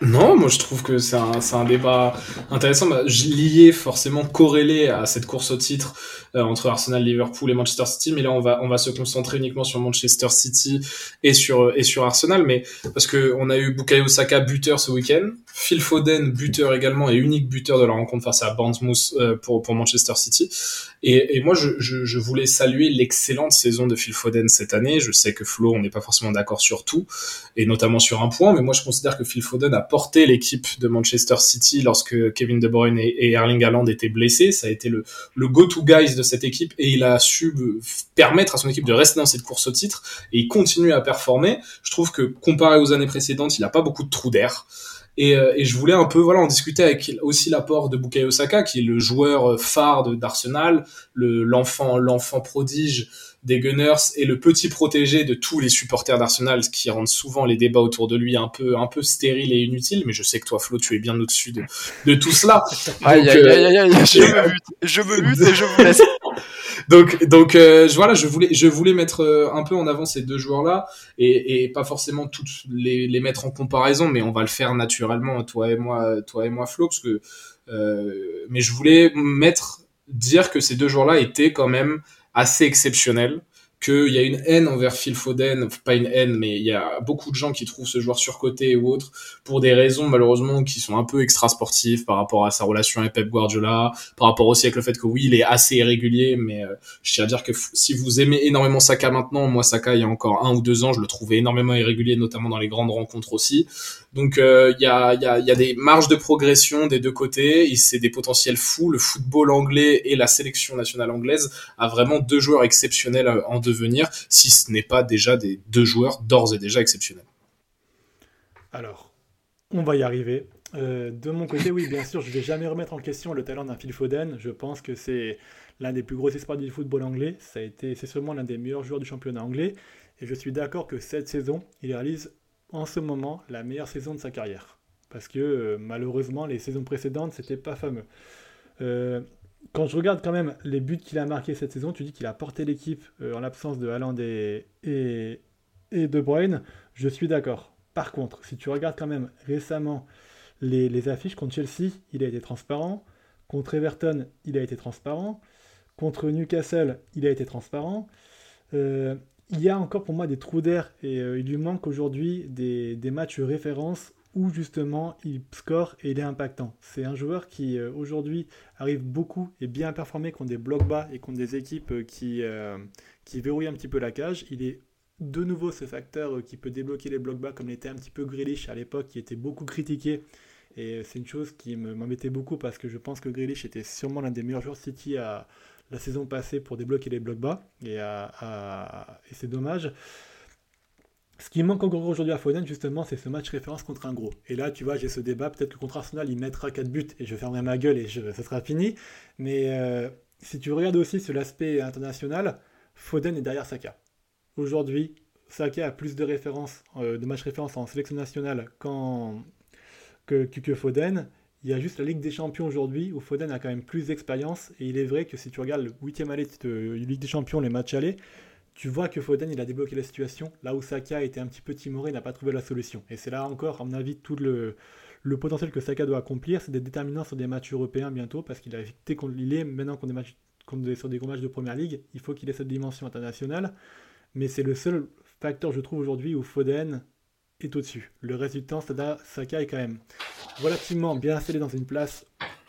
Non, moi je trouve que c'est un, un débat intéressant, bah, lié forcément corrélé à cette course au titre euh, entre Arsenal, Liverpool et Manchester City. Mais là, on va on va se concentrer uniquement sur Manchester City et sur et sur Arsenal, mais parce que on a eu Bukayo Saka buteur ce week-end, Phil Foden buteur également et unique buteur de la rencontre face à Bournemouth euh, pour pour Manchester City. Et, et moi, je, je, je voulais saluer l'excellente saison de Phil Foden cette année. Je sais que Flo, on n'est pas forcément d'accord sur tout, et notamment sur un point, mais moi je considère que Phil Foden a porté l'équipe de Manchester City lorsque Kevin De Bruyne et, Erling Haaland étaient blessés. Ça a été le, le go-to guys de cette équipe et il a su permettre à son équipe de rester dans cette course au titre et il continue à performer. Je trouve que comparé aux années précédentes, il n'a pas beaucoup de trous d'air. Et, euh, et, je voulais un peu voilà en discuter avec aussi l'apport de Bukayo Saka qui est le joueur phare d'Arsenal, le l'enfant l'enfant prodige des Gunners et le petit protégé de tous les supporters d'Arsenal, ce qui rendent souvent les débats autour de lui un peu, un peu stériles et inutiles. Mais je sais que toi, Flo, tu es bien au-dessus de, de tout cela. aïe, aïe, aïe, aïe, je me bute, je me bute et je vous laisse. Donc, donc euh, voilà, je voulais, je voulais mettre euh, un peu en avant ces deux joueurs-là et, et pas forcément toutes les, mettre en comparaison, mais on va le faire naturellement, toi et moi, toi et moi, Flo, parce que. Euh, mais je voulais mettre dire que ces deux joueurs-là étaient quand même assez exceptionnel qu'il y a une haine envers Phil Foden, pas une haine, mais il y a beaucoup de gens qui trouvent ce joueur surcoté ou autre pour des raisons malheureusement qui sont un peu extra sportives par rapport à sa relation avec Pep Guardiola, par rapport aussi avec le fait que oui, il est assez irrégulier, mais euh, je tiens à dire que si vous aimez énormément Saka maintenant, moi Saka il y a encore un ou deux ans, je le trouvais énormément irrégulier, notamment dans les grandes rencontres aussi. Donc euh, il y, a, des marges de progression des deux côtés, c'est des potentiels fous. Le football anglais et la sélection nationale anglaise a vraiment deux joueurs exceptionnels euh, en devenir, si ce n'est pas déjà des deux joueurs d'ores et déjà exceptionnels. Alors, on va y arriver. Euh, de mon côté, oui, bien sûr, je ne vais jamais remettre en question le talent d'un Phil Foden. Je pense que c'est l'un des plus gros espoirs du football anglais. C'est sûrement l'un des meilleurs joueurs du championnat anglais. Et je suis d'accord que cette saison, il réalise en ce moment la meilleure saison de sa carrière. Parce que euh, malheureusement, les saisons précédentes, c'était pas fameux. Euh, quand je regarde quand même les buts qu'il a marqués cette saison, tu dis qu'il a porté l'équipe euh, en l'absence de Haaland et, De Bruyne. Je suis d'accord. Par contre, si tu regardes quand même récemment les, affiches contre Chelsea, il a été transparent. Contre Everton, il a été transparent. Contre Newcastle, il a été transparent il y a encore pour moi des trous d'air et euh, il lui manque aujourd'hui des, matchs références où justement il score et il est impactant. C'est un joueur qui euh, aujourd'hui arrive beaucoup et bien performé contre des blocs bas et contre des équipes euh, qui, qui verrouillent un petit peu la cage. Il est de nouveau ce facteur qui peut débloquer les blocs bas comme l'était un petit peu Grealish à l'époque qui était beaucoup critiqué. Et c'est une chose qui m'embêtait beaucoup parce que je pense que Grealish était sûrement l'un des meilleurs joueurs City à, la saison passée pour débloquer les blocs bas, et, c'est dommage. Ce qui manque encore aujourd'hui à Foden, justement, c'est ce match référence contre un gros. Et là, tu vois, j'ai ce débat. Peut-être que contre Arsenal, il mettra 4 buts et je fermerai ma gueule et ça sera fini. Mais euh, si tu regardes aussi sur l'aspect international, Foden est derrière Saka. Aujourd'hui, Saka a plus de références, euh, de matchs référence en sélection nationale que, Foden. Il y a juste la Ligue des Champions aujourd'hui où Foden a quand même plus d'expérience. Et il est vrai que si tu regardes le 8 aller de Ligue des Champions, les matchs allés, tu vois que Foden il a débloqué la situation là où Saka était un petit peu timoré, n'a pas trouvé la solution. Et c'est là encore, à mon avis, tout le, le potentiel que Saka doit accomplir, c'est d'être déterminant sur des matchs européens bientôt parce qu'il a été il est maintenant qu'on est sur des matchs de première ligue, il faut qu'il ait cette dimension internationale. Mais c'est le seul facteur, je trouve, aujourd'hui où Foden est au-dessus. Le reste temps, Saka est quand même relativement bien installé dans une place,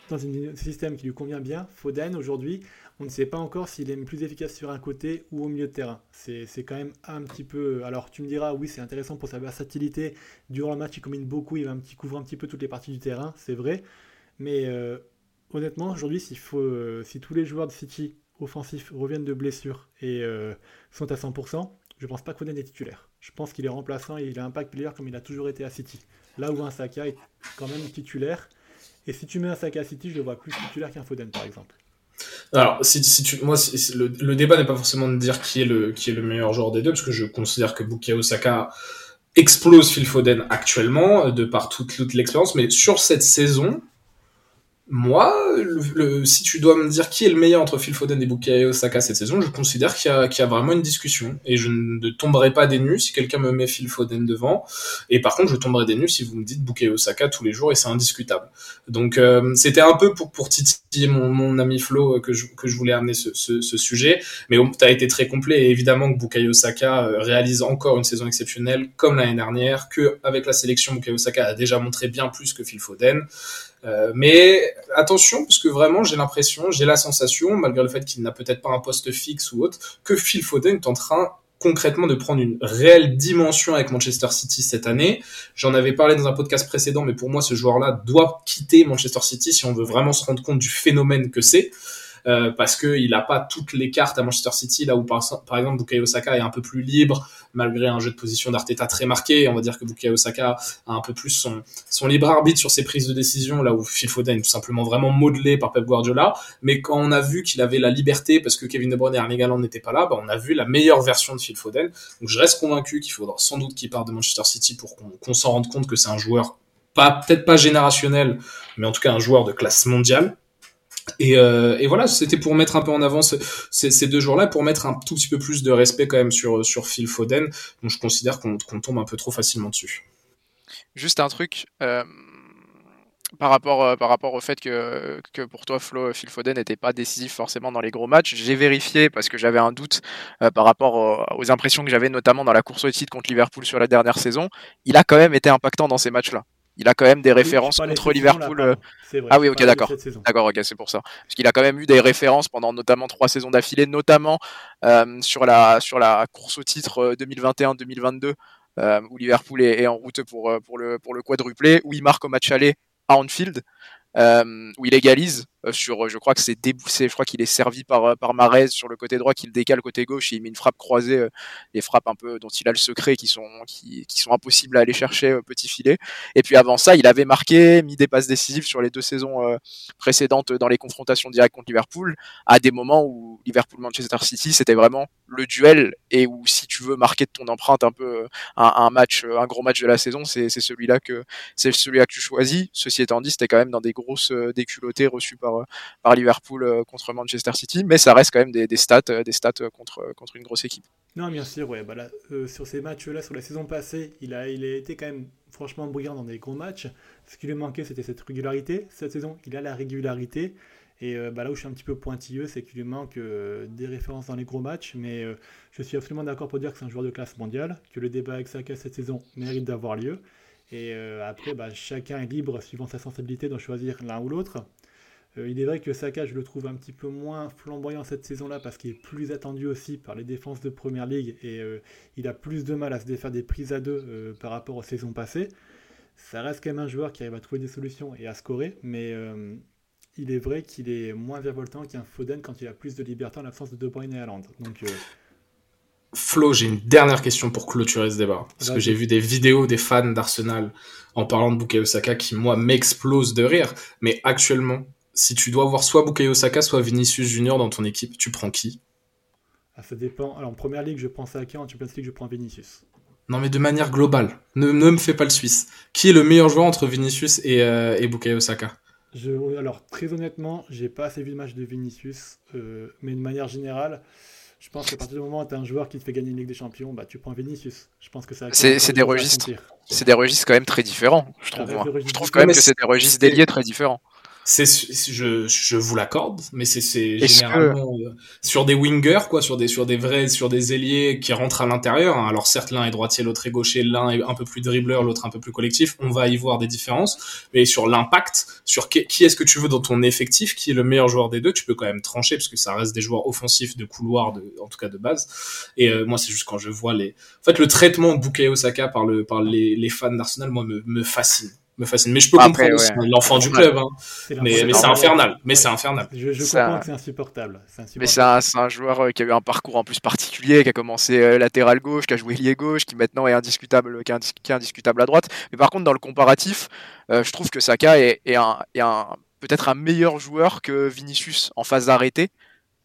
dans un système qui lui convient bien. Foden, aujourd'hui, on ne sait pas encore s'il est plus efficace sur un côté ou au milieu de terrain. C'est quand même un petit peu. Alors, tu me diras, oui, c'est intéressant pour sa versatilité. Durant le match, il combine beaucoup, il va un petit, couvre un petit peu toutes les parties du terrain, c'est vrai. Mais euh, honnêtement, aujourd'hui, euh, si tous les joueurs de City offensifs reviennent de blessure et euh, sont à 100%, je pense pas que Foden est titulaire. Je pense qu'il est remplaçant et il a un impact player comme il a toujours été à City. Là où un Saka est quand même titulaire. Et si tu mets un Saka à City, je le vois plus titulaire qu'un Foden par exemple. Alors, moi, le, débat n'est pas forcément de dire qui est, le, est meilleur joueur des deux, parce que je considère que Bukayo Saka explose Phil Foden actuellement, de par toute l'expérience, mais sur cette saison, moi, le, si tu dois me dire qui est le meilleur entre Phil Foden et Bukayo Saka cette saison, je considère qu'il y, y, a vraiment une discussion. Et je ne tomberai pas des nues si quelqu'un me met Phil Foden devant. Et par contre, je tomberai des nues si vous me dites Bukayo Saka tous les jours et c'est indiscutable. Donc, euh, c'était un peu pour, pour titiller mon, mon ami Flo que je, que je voulais amener ce, ce, ce sujet. Mais tu as été très complet et évidemment que Bukayo Saka euh, réalise encore une saison exceptionnelle comme l'année dernière, que avec la sélection, Bukayo Saka a déjà montré bien plus que Phil Foden. Euh, mais attention, parce que vraiment, j'ai l'impression, j'ai la sensation, malgré le fait qu'il n'a peut-être pas un poste fixe ou autre, que Phil Foden est en train concrètement de prendre une réelle dimension avec Manchester City cette année. J'en avais parlé dans un podcast précédent, mais pour moi, ce joueur-là doit quitter Manchester City si on veut vraiment se rendre compte du phénomène que c'est. Euh, parce qu'il n'a pas toutes les cartes à Manchester City, là où par, par exemple Bukayo Saka est un peu plus libre, malgré un jeu de position d'Arteta très marqué. On va dire que Bukayo Saka a un peu plus son, son libre arbitre sur ses prises de décision, là où Phil Foden est tout simplement vraiment modelé par Pep Guardiola. Mais quand on a vu qu'il avait la liberté, parce que Kevin De Bruyne et Erling n'étaient pas là, bah on a vu la meilleure version de Phil Foden. Donc je reste convaincu qu'il faudra sans doute qu'il parte de Manchester City pour qu'on s'en rende compte que c'est un joueur pas peut-être pas générationnel, mais en tout cas un joueur de classe mondiale. Et, euh, et, voilà, c'était pour mettre un peu en avant ces, deux jours-là, pour mettre un tout petit peu plus de respect quand même sur, sur Phil Foden, dont je considère qu'on tombe un peu trop facilement dessus. Juste un truc, euh, par, rapport, euh, par rapport au fait que, pour toi, Flo, Phil Foden n'était pas décisif forcément dans les gros matchs, j'ai vérifié parce que j'avais un doute par rapport aux impressions que j'avais notamment dans la course au titre contre Liverpool sur la dernière saison. Il a quand même été impactant dans ces matchs-là il a quand même des références contre Liverpool. Là, vrai, ah oui, ok, d'accord. D'accord, ok, c'est pour ça. Parce qu'il a quand même eu des références pendant notamment trois saisons d'affilée, notamment euh, sur, la, sur la course au titre 2021-2022, euh, euh, où Liverpool est, est, en route pour, pour, le, pour le quadruplé, où il marque au match aller à Anfield. Euh, où il égalise euh, sur, je crois que c'est déboussé, je crois qu'il est servi par euh, par Marez sur le côté droit, qu'il décale côté gauche, et il met une frappe croisée, des frappes un peu dont il a le secret, qui sont qui, qui sont impossibles à aller chercher petit filet. Et puis avant ça, il avait marqué, mis des passes décisives sur les deux saisons précédentes dans les confrontations directes contre Liverpool, à des moments où Liverpool-Manchester City, c'était vraiment le duel et où si tu veux marquer de ton empreinte un peu un, un match, un gros match de la saison, c'est celui-là que c'est celui-là que tu choisis. Ceci étant dit, c'était quand même dans des grosses euh, déculottées reçues par, euh, par Liverpool euh, contre Manchester City, mais ça reste quand même des, stats, des stats contre, contre une grosse équipe. Non, bien sûr. Bah sur ces matchs-là, sur la saison passée, il a, il a été quand même franchement brillant dans des gros matchs. Ce qui lui manquait, c'était cette régularité. Cette saison, il a la régularité. Et bah là où je suis un petit peu pointilleux, c'est qu'il lui manque des références dans les gros matchs. Mais je suis absolument d'accord pour dire que c'est un joueur de classe mondiale, que le débat avec Saka cette saison mérite d'avoir lieu. Et euh, après, bah, chacun est libre, suivant sa sensibilité, d'en choisir l'un ou l'autre. Euh, il est vrai que Saka, je le trouve un petit peu moins flamboyant cette saison-là parce qu'il est plus attendu aussi par les défenses de Première Ligue et euh, il a plus de mal à se défaire des prises à deux par rapport aux saisons passées. Ça reste quand même un joueur qui arrive à trouver des solutions et à scorer, mais il est vrai qu'il est moins virevoltant qu'un Foden quand il a plus de liberté en l'absence de De Bruyne et Haaland. Donc Flo, j'ai une dernière question pour clôturer ce débat. Parce que j'ai vu des vidéos des fans d'Arsenal en parlant de Bukayo Saka qui, moi, m'explosent de rire. Mais actuellement, si tu dois avoir soit Bukayo Saka, soit Vinicius Junior dans ton équipe, tu prends qui? Ah, Ça dépend. Alors, en première ligue, je prends Saka. En Champions League, je prends Vinicius. Non, mais de manière globale. Ne, ne me fais pas le Suisse. Qui est le meilleur joueur entre Vinicius et, euh, et Bukayo Saka? Je, Alors, très honnêtement, j'ai pas assez vu le match de Vinicius. Euh, mais de manière générale je pense qu'à partir du moment où tu as un joueur qui te fait gagner une Ligue des Champions, bah, tu prends Vinicius. Je pense que ça. C'est des registres. C'est des registres quand même très différents. Je trouve. Je trouve quand même que c'est des registres déliés très différents c'est je, je vous l'accorde mais c'est généralement euh, sur des wingers quoi sur des sur des vrais sur des ailiers qui rentrent à l'intérieur hein. alors certes l'un est droitier l'autre est gaucher l'un est un peu plus dribbleur l'autre un peu plus collectif. On va y voir des différences. Mais sur l'impact sur qui, est-ce que tu veux dans ton effectif qui est le meilleur joueur des deux tu peux quand même trancher parce que ça reste des joueurs offensifs de couloir de en tout cas de base. Et euh, moi c'est juste quand je vois les en fait le traitement de Bukayo Osaka par le par les, les fans d'Arsenal moi me, me fascine me fascine. Mais je peux comprendre l'enfant du club. Hein. Mais, mais c'est infernal. Mais c'est infernal. Je, je comprends que c'est insupportable. Mais c'est un, un, joueur euh, qui a eu un parcours en plus particulier, qui a commencé euh, latéral gauche, qui a joué lié gauche, qui maintenant est indiscutable, qui est, indiscutable à droite. Mais par contre, dans le comparatif, euh, je trouve que Saka est, est un, est un peut-être un meilleur joueur que Vinicius en phase d'arrêté.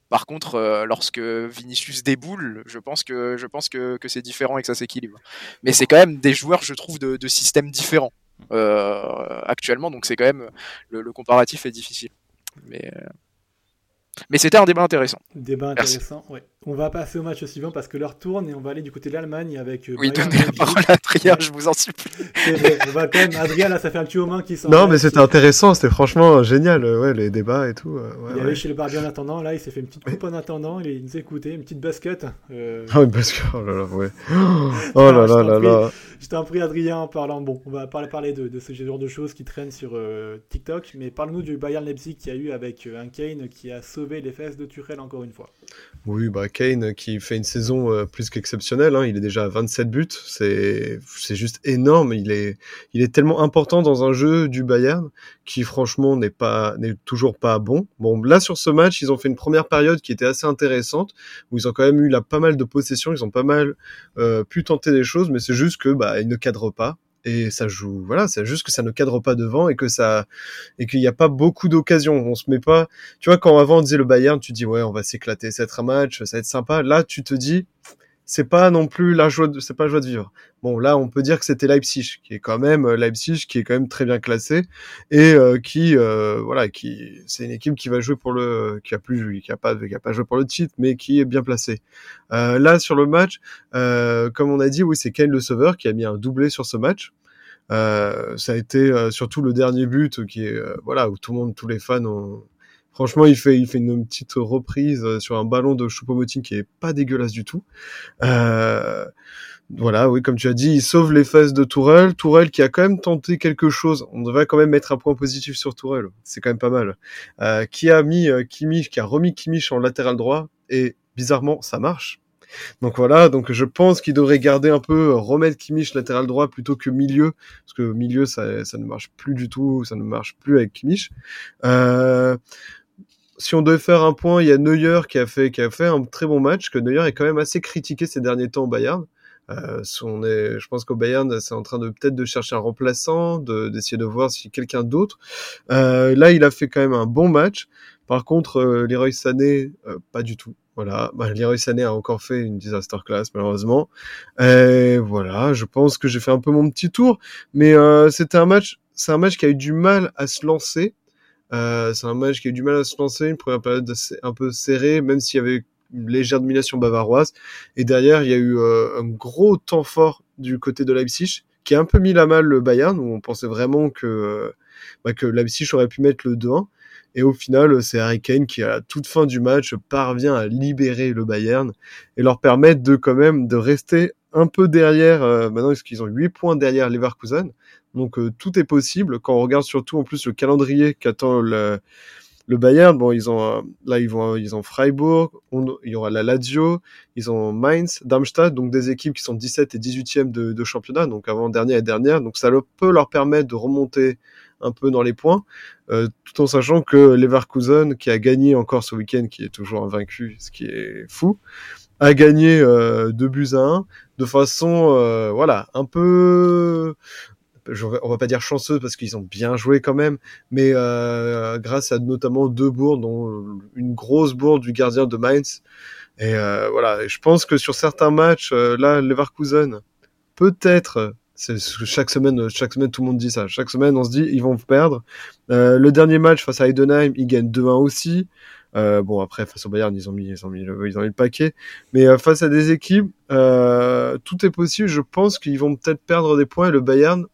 Par contre, lorsque Vinicius déboule, je pense que je pense que, que c'est différent et que ça s'équilibre. Mais c'est quand même des joueurs, je trouve, de, de systèmes différents actuellement, donc c'est quand même le, le, comparatif est difficile. Mais mais c'était un débat intéressant. Débat intéressant, oui. On va passer au match suivant parce que l'heure tourne et on va aller du côté de l'Allemagne avec. Euh, oui, donnez la parole à Adrien, je vous en supplie. on va quand même. Adrien, là, ça fait un petit moment qui s'en. Non, mais c'était intéressant, c'était franchement génial, euh, ouais, les débats et tout. Euh, il est allé chez le barbier en attendant, là, il s'est fait une petite coupe en attendant, il nous a écouté, une petite basket. Ah, une basket, oh là là, ouais. Oh là là là là. Je t'en prie, Adrien, en parlant. Bon, on va parler, parler de, de ce genre de choses qui traînent sur TikTok, mais parle-nous du Bayern Leipzig qui a eu avec un Kane qui a sauvé les fesses de Tuchel encore une fois. Oui, bah Kane qui fait une saison euh, plus qu'exceptionnelle. Hein. Il est déjà à 27 buts. C'est c'est juste énorme. Il est il est tellement important dans un jeu du Bayern qui franchement n'est pas n'est toujours pas bon. Bon là sur ce match, ils ont fait une première période qui était assez intéressante où ils ont quand même eu là pas mal de possessions. Ils ont pas mal euh, pu tenter des choses, mais c'est juste que bah ils ne cadrent pas et ça joue voilà c'est juste que ça ne cadre pas devant et que ça et qu'il n'y a pas beaucoup d'occasions. On se met pas tu vois quand avant on disait le Bayern tu dis ouais on va s'éclater c'est être un match ça va être sympa. Là tu te dis c'est pas non plus la joie de, c'est pas joie de vivre. Bon, là, on peut dire que c'était Leipzig, qui est quand même euh, Leipzig, qui est quand même très bien classé et euh, qui, euh, voilà, qui, c'est une équipe qui va jouer pour le, qui a plus, qui a pas, qui a pas joué pour le titre, mais qui est bien placé. là, sur le match, comme on a dit, oui, c'est Kane le sauveur qui a mis un doublé sur ce match. ça a été surtout le dernier but qui est, voilà, où tout le monde, tous les fans ont Franchement, il fait, il fait une petite reprise euh, sur un ballon de Choupo-Moting qui est pas dégueulasse du tout. Euh, voilà, oui, comme tu as dit, il sauve les fesses de Tourelle. Tourelle qui a quand même tenté quelque chose. On devrait quand même mettre un point positif sur Tourelle. C'est quand même pas mal. Euh, qui a mis euh, Kimmich, qui a remis Kimmich en latéral droit et bizarrement, ça marche. Donc voilà, donc je pense qu'il devrait garder un peu, remettre Kimmich latéral droit plutôt que milieu, parce que milieu ça, ça ne marche plus du tout, ça ne marche plus avec Kimmich. Euh, si on devait faire un point, il y a Neuer qui a fait qui a fait un très bon match. Que Neuer est quand même assez critiqué ces derniers temps au Bayern. Euh, on est, je pense qu'au Bayern, c'est en train de peut-être de chercher un remplaçant, d'essayer de, voir si quelqu'un d'autre. Euh, là, il a fait quand même un bon match. Par contre, euh, Leroy Sané, euh, pas du tout. Voilà, bah, Leroy Sané a encore fait une disaster class malheureusement. Et voilà, je pense que j'ai fait un peu mon petit tour, mais euh, c'était un match, c'est un match qui a eu du mal à se lancer euh, c'est un match qui a eu du mal à se lancer, une première période un peu serrée, même s'il y avait une légère domination bavaroise. Et derrière, il y a eu euh, un gros temps fort du côté de Leipzig, qui a un peu mis la mal le Bayern, où on pensait vraiment que, euh, bah, que Leipzig aurait pu mettre le 2-1. Et au final, c'est Harry Kane qui, à la toute fin du match, parvient à libérer le Bayern et leur permettre de quand même de rester un peu derrière. maintenant, est-ce qu'ils ont 8 points derrière Leverkusen donc euh, tout est possible. Quand on regarde surtout en plus le calendrier qu'attend le, le Bayern, bon, ils ont euh, là ils vont ils ont Freiburg, il y aura la Lazio, ils ont Mainz, Darmstadt, donc des équipes qui sont 17 et 18e de, de championnat, donc avant dernière et dernière, donc ça peut leur permettre de remonter un peu dans les points, euh, tout en sachant que Leverkusen, qui a gagné encore ce week-end, qui est toujours invaincu, ce qui est fou, a gagné euh, 2 buts à 1 de façon, euh, voilà, un peu on va pas dire chanceux parce qu'ils ont bien joué quand même, mais euh, grâce à notamment deux bourdes, dont une grosse bourde du gardien de Mainz. Et euh, voilà, je pense que sur certains matchs, euh, là, Leverkusen, peut-être, c'est chaque semaine, chaque semaine tout le monde dit ça. Chaque semaine, on se dit ils vont perdre. le dernier match face à Heidenheim, ils gagnent 2-1 aussi. bon après face au Bayern ils ont mis ils ont mis le, ils ont mis le paquet mais face à des équipes tout est possible je pense qu'ils vont peut-être perdre des points et le Bayern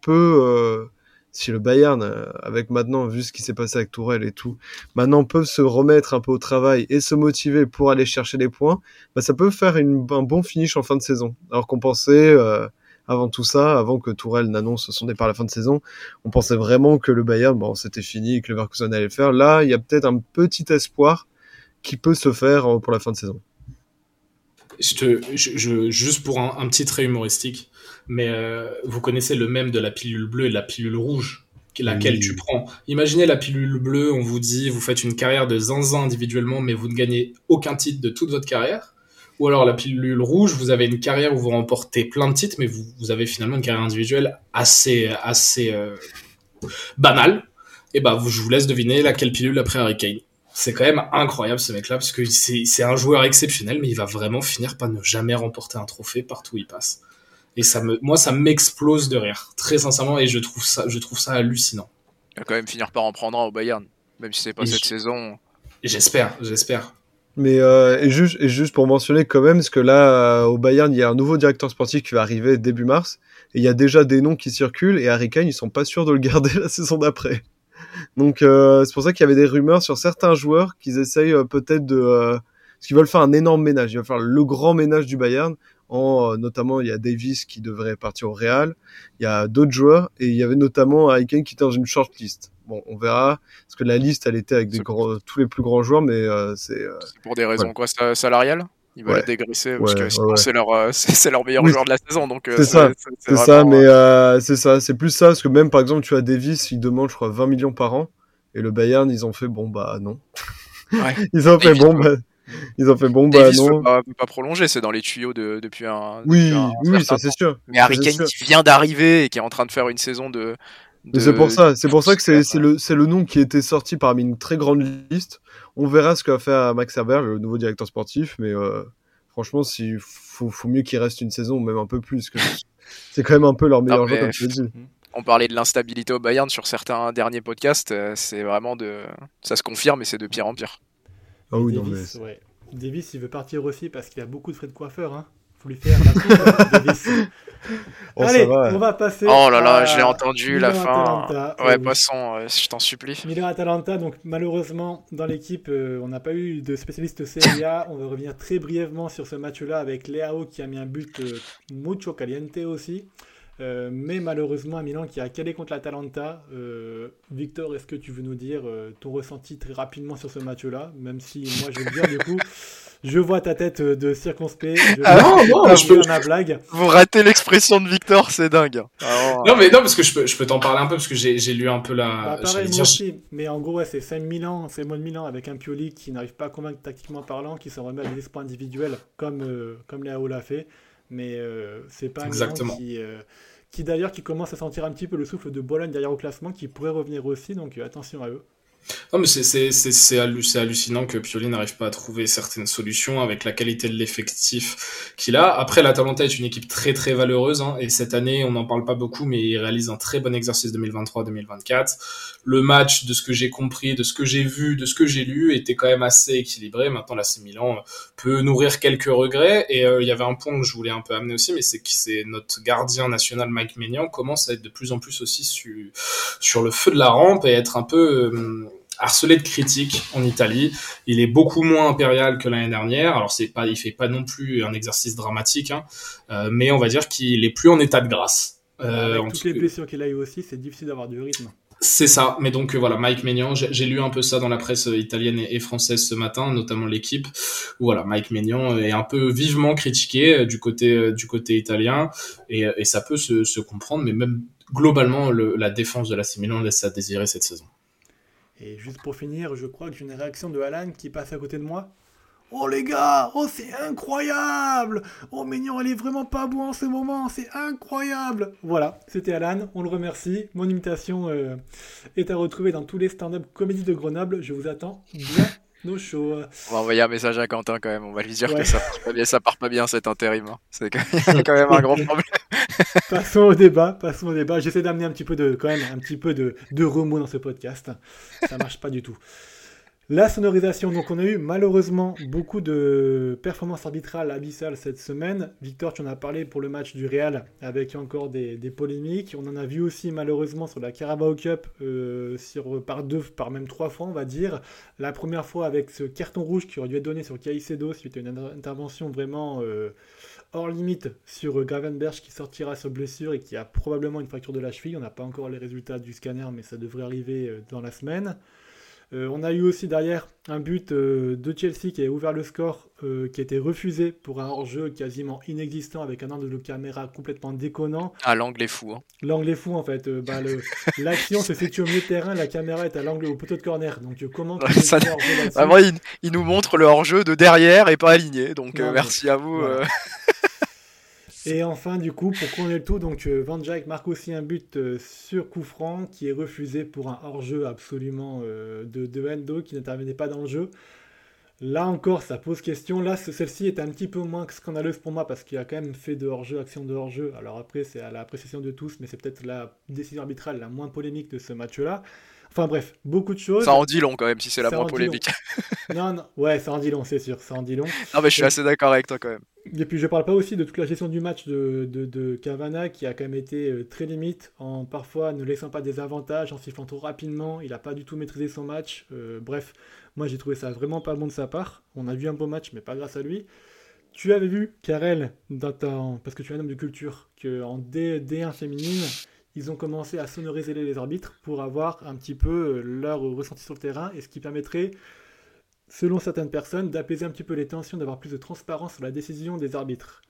peut, euh, si le Bayern, euh, avec maintenant, vu ce qui s'est passé avec Tourelle et tout, maintenant peuvent se remettre un peu au travail et se motiver pour aller chercher les points, bah, ça peut faire un bon finish en fin de saison. Alors qu'on pensait, euh, avant tout ça, avant que Tourelle n'annonce son départ à la fin de saison, on pensait vraiment que le Bayern, bon, c'était fini et que le Leverkusen allait le faire. Là, il y a peut-être un petit espoir qui peut se faire pour la fin de saison. Juste pour un petit trait humoristique, mais euh, vous connaissez le même de la pilule bleue et de la pilule rouge, laquelle tu prends. Imaginez la pilule bleue, on vous dit, vous faites une carrière de zinzin individuellement, mais vous ne gagnez aucun titre de toute votre carrière. Ou alors la pilule rouge, vous avez une carrière où vous remportez plein de titres, mais vous, vous avez finalement une carrière individuelle assez, assez euh, banale. Et bah, je vous laisse deviner laquelle pilule après Harry Kane. C'est quand même incroyable ce mec-là, parce que c'est un joueur exceptionnel, mais il va vraiment finir par ne jamais remporter un trophée partout où il passe. Et ça me, moi, ça m'explose de rire, très sincèrement, et je trouve ça, je trouve ça hallucinant. Il va quand même finir par en prendre un au Bayern, même si c'est pas cette saison. J'espère, j'espère. Mais euh, et, juste, et juste pour mentionner quand même, parce que là, euh, au Bayern, il y a un nouveau directeur sportif qui va arriver début mars, et il y a déjà des noms qui circulent, et Harry Kane, ils sont pas sûrs de le garder la saison d'après. Donc euh, c'est pour ça qu'il y avait des rumeurs sur certains joueurs qu'ils essayent euh, peut-être de... Euh, parce qu'ils veulent faire un énorme ménage, ils veulent faire le grand ménage du Bayern, en, notamment il y a Davis qui devrait partir au Real, il y a d'autres joueurs, et il y avait notamment Kane qui était dans une shortlist. Bon, on verra, parce que la liste, elle était avec des gros, tous les plus grands joueurs, mais euh, c'est... pour des raisons quoi, salariales ils veulent ouais. dégraisser parce que sinon ouais, c'est leur euh, c'est leur meilleur oui. joueur de la saison donc euh, c'est ça c'est ça mais euh, c'est ça c'est plus ça parce que même par exemple tu as Davis il demande je crois 20 millions par an et le Bayern ils ont fait bon bah non ils ont fait bon bah ils ont fait bon bah Davis non pas, pas prolonger c'est dans les tuyaux de, depuis un oui depuis un oui ça c'est sûr mais Harry Kane qui vient d'arriver et qui est en train de faire une saison de, de... c'est pour ça c'est pour ça que c'est le nom qui était sorti parmi une très grande liste on verra ce qu'a fait Max Herber, le nouveau directeur sportif, mais euh, franchement, il faut, faut, mieux qu'il reste une saison, même un peu plus. C'est quand même un peu leur meilleur joueur, comme tu l'as dit. On parlait de l'instabilité au Bayern sur certains derniers podcasts, euh, c'est vraiment de. Ça se confirme et c'est de pire en pire. Ah oui, Davis, non, mais... ouais. Davis, il veut partir aussi parce qu'il a beaucoup de frais de coiffeur. Hein faut lui faire la coupe, Davis. Oh, Allez, va, on va passer. Oh là là, à je l'ai entendu, la fin. Atalanta. Ouais, Oh, passons, euh, je t'en supplie. Milan Atalanta, donc malheureusement dans l'équipe, euh, on n'a pas eu de spécialiste Serie A. On va revenir très brièvement sur ce match-là avec Leao qui a mis un but euh, mucho caliente aussi. Euh, mais malheureusement, à Milan qui a calé contre l'Atalanta. Euh, Victor, est-ce que tu veux nous dire euh, ton ressenti très rapidement sur ce match-là? Même si moi je veux dire, du coup, je vois ta tête de circonspect. Je Ah non, non, je peux- ma blague. Vous ratez l'expression de Victor, c'est dingue. Alors, Non, mais non, parce que je peux, je peux t'en parler un peu, parce que j'ai j'ai lu un peu la. Bah, pareil, moi dire- aussi. Mais en gros, ouais, c'est 5 Milan, c'est de Milan avec un Pioli qui n'arrive pas à convaincre tactiquement parlant, qui s'en remet à des espoirs individuels comme, euh, comme Léao l'a fait. Mais euh, c'est pas un Exactement. Qui, euh, qui d'ailleurs qui commence à sentir un petit peu le souffle de Bologne derrière au classement, qui pourrait revenir aussi. Donc euh, attention à eux. Non, mais c'est- c'est c'est- c'est hallu- c'est hallucinant que Pioli n'arrive pas à trouver certaines solutions avec la qualité de l'effectif qu'il a. Après, l'Atalanta est une équipe très très valeureuse hein, et cette année, on n'en parle pas beaucoup, mais il réalise un très bon exercice 2023-2024. Le match, de ce que j'ai compris, de ce que j'ai vu, de ce que j'ai lu, était quand même assez équilibré. Maintenant, l'AC Milan peut nourrir quelques regrets et euh, il y avait un point que je voulais un peu amener aussi, mais c'est que c'est notre gardien national Mike Maignan commence à être de plus en plus aussi su- sur le feu de la rampe et être un peu euh, harcelé de critiques en Italie. Il est beaucoup moins impérial que l'année dernière. Alors c'est pas, il fait pas non plus un exercice dramatique, hein, euh, mais on va dire qu'il est plus en état de grâce. Euh, avec toutes tout- les blessures qu'il a eu aussi, c'est difficile d'avoir du rythme. c'est ça, mais donc euh, voilà, Mike Maignan, j'ai lu un peu ça dans la presse euh, italienne et, et française ce matin, notamment l'équipe, où voilà, Mike Maignan est un peu vivement critiqué euh, du côté euh, du côté italien, et, euh, et ça peut se, se comprendre, mais même globalement, le, la défense de la Milan laisse à désirer cette saison. Et juste pour finir, je crois que j'ai une réaction de Alan qui passe à côté de moi. Oh les gars, oh c'est incroyable Oh Mignon, elle est vraiment pas bon en ce moment, c'est incroyable Voilà, c'était Alan, on le remercie. Mon imitation euh, est à retrouver dans tous les stand-up comédies de Grenoble. Je vous attends bien au show. On va envoyer un message à Quentin quand même. On va lui dire Ouais. que ça part pas bien, ça part pas bien cet intérim. hein. C'est quand même quand même un grand problème. Passons au débat, passons au débat. J'essaie d'amener un petit peu de, quand même, un petit peu de, remous dans ce podcast. Ça marche pas du tout. La sonorisation, donc on a eu malheureusement beaucoup de performances arbitrales abyssales cette semaine. Victor, tu en as parlé pour le match du Real avec encore des, polémiques. On en a vu aussi malheureusement sur la Carabao Cup euh, sur, par deux, par même trois fois on va dire. La première fois avec ce carton rouge qui aurait dû être donné sur Caicedo à une inter- intervention vraiment euh, hors limite sur euh, Gravenberch qui sortira sur blessure et qui a probablement une fracture de la cheville. On n'a pas encore les résultats du scanner, mais ça devrait arriver euh, dans la semaine. Euh, on a eu aussi derrière un but euh, de Chelsea qui a ouvert le score, euh, qui a été refusé pour un hors-jeu quasiment inexistant avec un angle de caméra complètement déconnant. Ah, l'angle est fou. hein. L'angle est fou en fait. Bah, L'action se situe au milieu de terrain, la caméra est à l'angle au poteau de corner. Donc comment Ouais, ça- Vraiment, il, il nous montre le hors-jeu de derrière et pas aligné. Donc Non, merci à vous. voilà. Et enfin, du coup, pour couronner le tout, donc euh, Van Dijk marque aussi un but euh, sur coup franc qui est refusé pour un hors-jeu absolument euh, de, de Endo qui n'intervenait pas dans le jeu. Là encore, ça pose question. Là, celle-ci est un petit peu moins scandaleuse pour moi parce qu'il a quand même fait de hors-jeu, action de hors-jeu. Alors après, c'est à l'appréciation de tous, mais c'est peut-être la décision arbitrale la moins polémique de ce match-là. Enfin bref, beaucoup de choses. Ça en dit long quand même si c'est la moins polémique. non, non, ouais, ça en dit long, c'est sûr, ça en dit long. Non, mais je suis assez d'accord avec toi quand même. Et puis je parle pas aussi de toute la gestion du match de, de, de Cavana qui a quand même été euh, très limite en parfois ne laissant pas des avantages, en sifflant trop rapidement. Il a pas du tout maîtrisé son match. Euh, bref, moi j'ai trouvé ça vraiment pas bon de sa part. On a vu un beau match, mais pas grâce à lui. Tu avais vu, Karel, dans parce que tu es un homme de culture, qu'en D, D1 féminine, ils ont commencé à sonoriser les arbitres pour avoir un petit peu euh, leur ressenti sur le terrain et ce qui permettrait, selon certaines personnes, d'apaiser un petit peu les tensions, d'avoir plus de transparence sur la décision des arbitres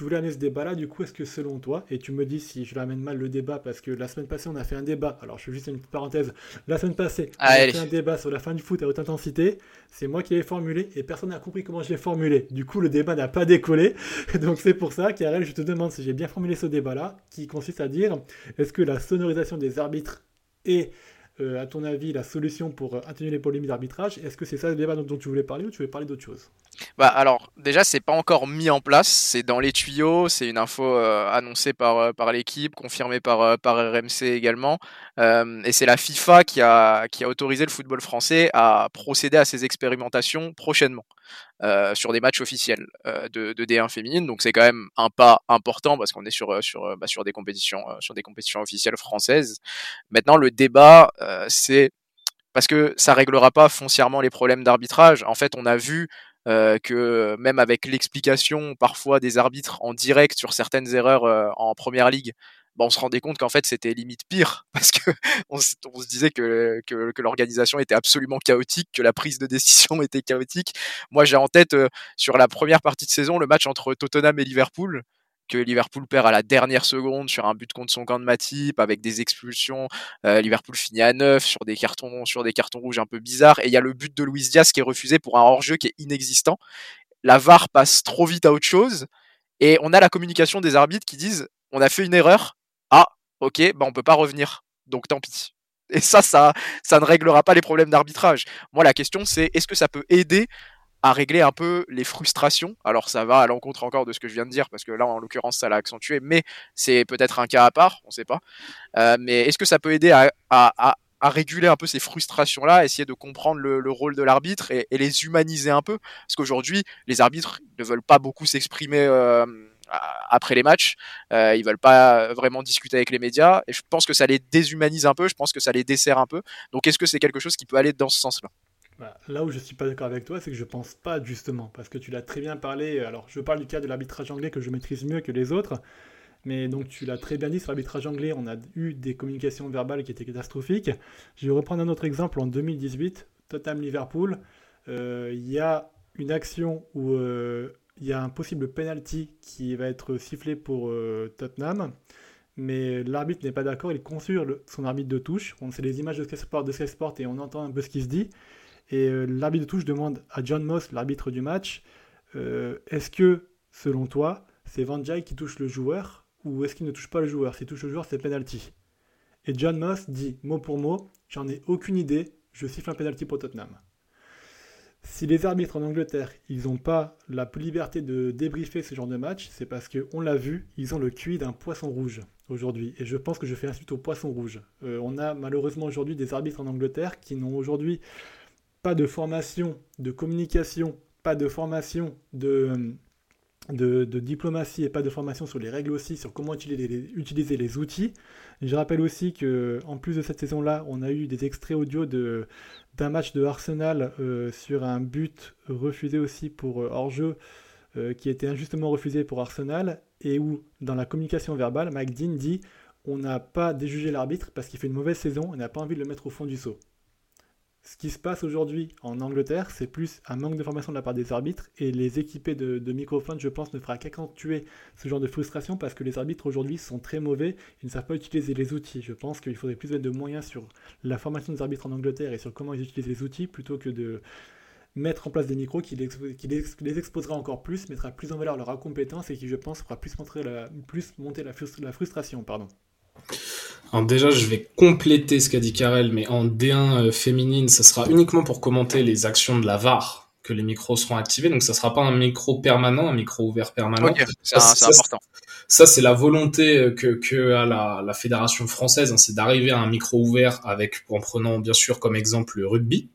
tu voulais amener ce débat-là, du coup, est-ce que selon toi, et tu me dis si je l'amène mal le débat, parce que la semaine passée, on a fait un débat, alors je fais juste une petite parenthèse, la semaine passée, on a fait un débat sur la fin du foot à haute intensité, c'est moi qui l'ai formulé, et personne n'a compris comment je l'ai formulé. Du coup, le débat n'a pas décollé, donc c'est pour ça, Karel, je te demande si j'ai bien formulé ce débat-là, qui consiste à dire, est-ce que la sonorisation des arbitres est euh, à ton avis, la solution pour euh, atténuer les polémiques d'arbitrage? Est-ce que c'est ça le débat dont, tu voulais parler ou tu voulais parler d'autre chose? Bah alors déjà c'est pas encore mis en place, c'est dans les tuyaux, c'est une info euh, annoncée par, par l'équipe, confirmée par, par RMC également, et c'est la FIFA qui a, qui a autorisé le football français à procéder à ces expérimentations prochainement. Euh, sur des matchs officiels euh, de, de, D1 féminine. Donc c'est quand même un pas important parce qu'on est sur euh, sur bah, sur des compétitions sur des compétitions officielles françaises. Maintenant le débat c'est parce que ça réglera pas foncièrement les problèmes d'arbitrage. En fait, on a vu euh, que même avec l'explication parfois des arbitres en direct sur certaines erreurs en première ligue, bah, on se rendait compte qu'en fait c'était limite pire parce que on, se disait que, que, que l'organisation était absolument chaotique, que la prise de décision était chaotique. Moi j'ai en tête euh, sur la première partie de saison le match entre Tottenham et Liverpool que Liverpool perd à la dernière seconde sur un but contre son camp de Matip avec des expulsions. Euh, Liverpool finit à 9 sur des cartons sur des cartons rouges un peu bizarres et il y a le but de Luis Diaz qui est refusé pour un hors-jeu qui est inexistant. La VAR passe trop vite à autre chose et on a la communication des arbitres qui disent on a fait une erreur, ah, ok, bah on peut pas revenir, donc tant pis. Et ça, ça, ça ne réglera pas les problèmes d'arbitrage. Moi, la question, c'est est-ce que ça peut aider à régler un peu les frustrations. Alors ça va à l'encontre encore de ce que je viens de dire, parce que là, en l'occurrence, ça l'a accentué, mais c'est peut-être un cas à part, on ne sait pas. Euh, mais est-ce que ça peut aider à, à, réguler un peu ces frustrations-là, essayer de comprendre le, le rôle de l'arbitre et, et, les humaniser un peu? Parce qu'aujourd'hui, les arbitres ne veulent pas beaucoup s'exprimer. Euh, après les matchs. Euh, ils veulent pas vraiment discuter avec les médias et je pense que ça les déshumanise un peu. Je pense que ça les dessert un peu. Donc est-ce que c'est quelque chose qui peut aller dans ce sens-là? Bah, Là où je suis pas d'accord avec toi, c'est que je pense pas justement parce que tu l'as très bien parlé. Alors je parle du cas de l'arbitrage anglais que je maîtrise mieux que les autres. Mais donc tu l'as très bien dit sur l'arbitrage anglais, on a eu des communications verbales qui étaient catastrophiques. Je vais reprendre un autre exemple en 2018, Tottenham Liverpool. Euh, il y a une action où euh, il y a un possible penalty qui va être sifflé pour euh, Tottenham, mais l'arbitre n'est pas d'accord, il consulte son arbitre de touche. On sait les images de Sky Sport, de Sport et on entend un peu ce qui se dit. Et euh, l'arbitre de touche demande à John Moss, l'arbitre du match, euh, est-ce que, selon toi, c'est Van Dijk qui touche le joueur ou est-ce qu'il ne touche pas le joueur? S'il touche le joueur, c'est penalty. Et John Moss dit mot pour mot, j'en ai aucune idée, je siffle un penalty pour Tottenham. Si les arbitres en Angleterre, ils n'ont pas la liberté de débriefer ce genre de match, c'est parce qu'on l'a vu, ils ont le QI d'un poisson rouge aujourd'hui. Et je pense que je fais un suite au poisson rouge. Euh, on a malheureusement aujourd'hui des arbitres en Angleterre qui n'ont aujourd'hui pas de formation de communication, pas de formation de, diplomatie et pas de formation sur les règles aussi, sur comment utiliser les, outils. je rappelle aussi que en plus de cette saison-là, on a eu des extraits audio d'un match de Arsenal euh, sur un but refusé aussi pour euh, hors-jeu euh, qui était injustement refusé pour Arsenal et où dans la communication verbale, Mike Dean dit on n'a pas déjugé l'arbitre parce qu'il fait une mauvaise saison, on n'a pas envie de le mettre au fond du saut ce qui se passe aujourd'hui en Angleterre, c'est plus un manque de formation de la part des arbitres et les équipés de, de microphones, je pense, ne fera qu'accentuer ce genre de frustration parce que les arbitres aujourd'hui sont très mauvais, ils ne savent pas utiliser les outils. Je pense qu'il faudrait plus de moyens sur la formation des arbitres en Angleterre et sur comment ils utilisent les outils plutôt que de mettre en place des micros qui les, qui exposera encore plus, mettra plus en valeur leur incompétence et qui, je pense, fera plus, monter la, plus monter la frustration. Pardon. Alors déjà, je vais compléter ce qu'a dit Karel, mais en D1 euh, féminine, ça sera uniquement pour commenter les actions de la VAR. que les micros seront activés. Donc ça sera pas un micro permanent, un micro ouvert permanent. Ok, c'est important. Ça, c'est la volonté que, que a la, la fédération française, hein, c'est d'arriver à un micro ouvert avec, en prenant bien sûr comme exemple le rugby.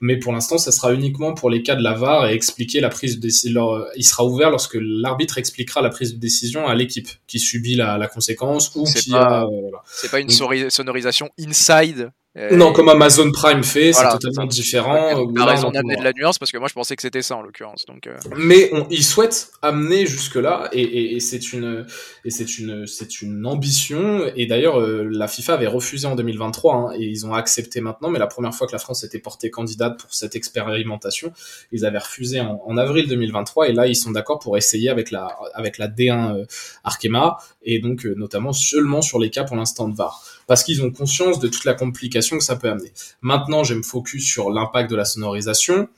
Mais pour l'instant, ça sera uniquement pour les cas de la VAR et expliquer la prise de décision. Il sera ouvert lorsque l'arbitre expliquera la prise de décision à l'équipe qui subit la, la conséquence ou qui pas, C'est pas une sonorisation inside euh, non, comme Amazon Prime fait, c'est totalement différent. As raison d'amener de la nuance parce que moi je pensais que c'était ça en l'occurrence. Donc, euh. mais on, ils souhaitent amener jusque là et, et, et c'est une et c'est une c'est une ambition. Et d'ailleurs, euh, la FIFA avait refusé en 2023 hein, et ils ont accepté maintenant. Mais la première fois que la France était portée candidate pour cette expérimentation, ils avaient refusé en, en avril 2023 et là ils sont d'accord pour essayer avec la avec la D1 Arkema et donc notamment seulement sur les cas pour l'instant de VAR parce qu'ils ont conscience de toute la complication que ça peut amener. Maintenant, je me focus sur l'impact de la sonorisation.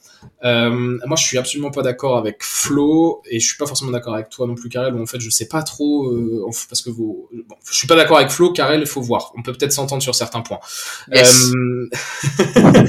Euh, moi, je suis absolument pas d'accord avec Flo et je suis pas forcément d'accord avec toi non plus, Karel. en fait, je sais pas trop euh, parce que vous, bon, je suis pas d'accord avec Flo, Karel. Il faut voir. On peut peut-être s'entendre sur certains points. Euh...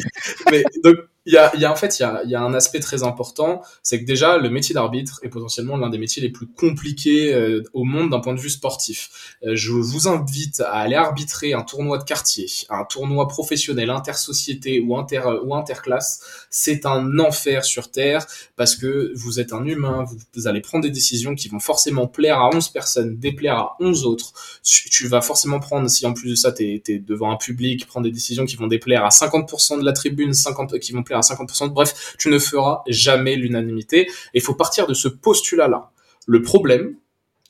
mais donc, il y a, y a, en fait il y a, y a, un aspect très important, c'est que déjà le métier d'arbitre est potentiellement l'un des métiers les plus compliqués euh, au monde d'un point de vue sportif. Euh, je vous invite à aller arbitrer un tournoi de quartier, un tournoi professionnel, intersociété ou inter ou interclasse. C'est un enfer sur terre parce que vous êtes un humain, vous, allez prendre des décisions qui vont forcément plaire à 11 personnes, déplaire à 11 autres. Tu, tu vas forcément prendre, si en plus de ça tu es, devant un public, prendre des décisions qui vont déplaire à 50% de la tribune, 50 qui vont à 50%. Bref, tu ne feras jamais l'unanimité. Et il faut partir de ce postulat-là. Le problème,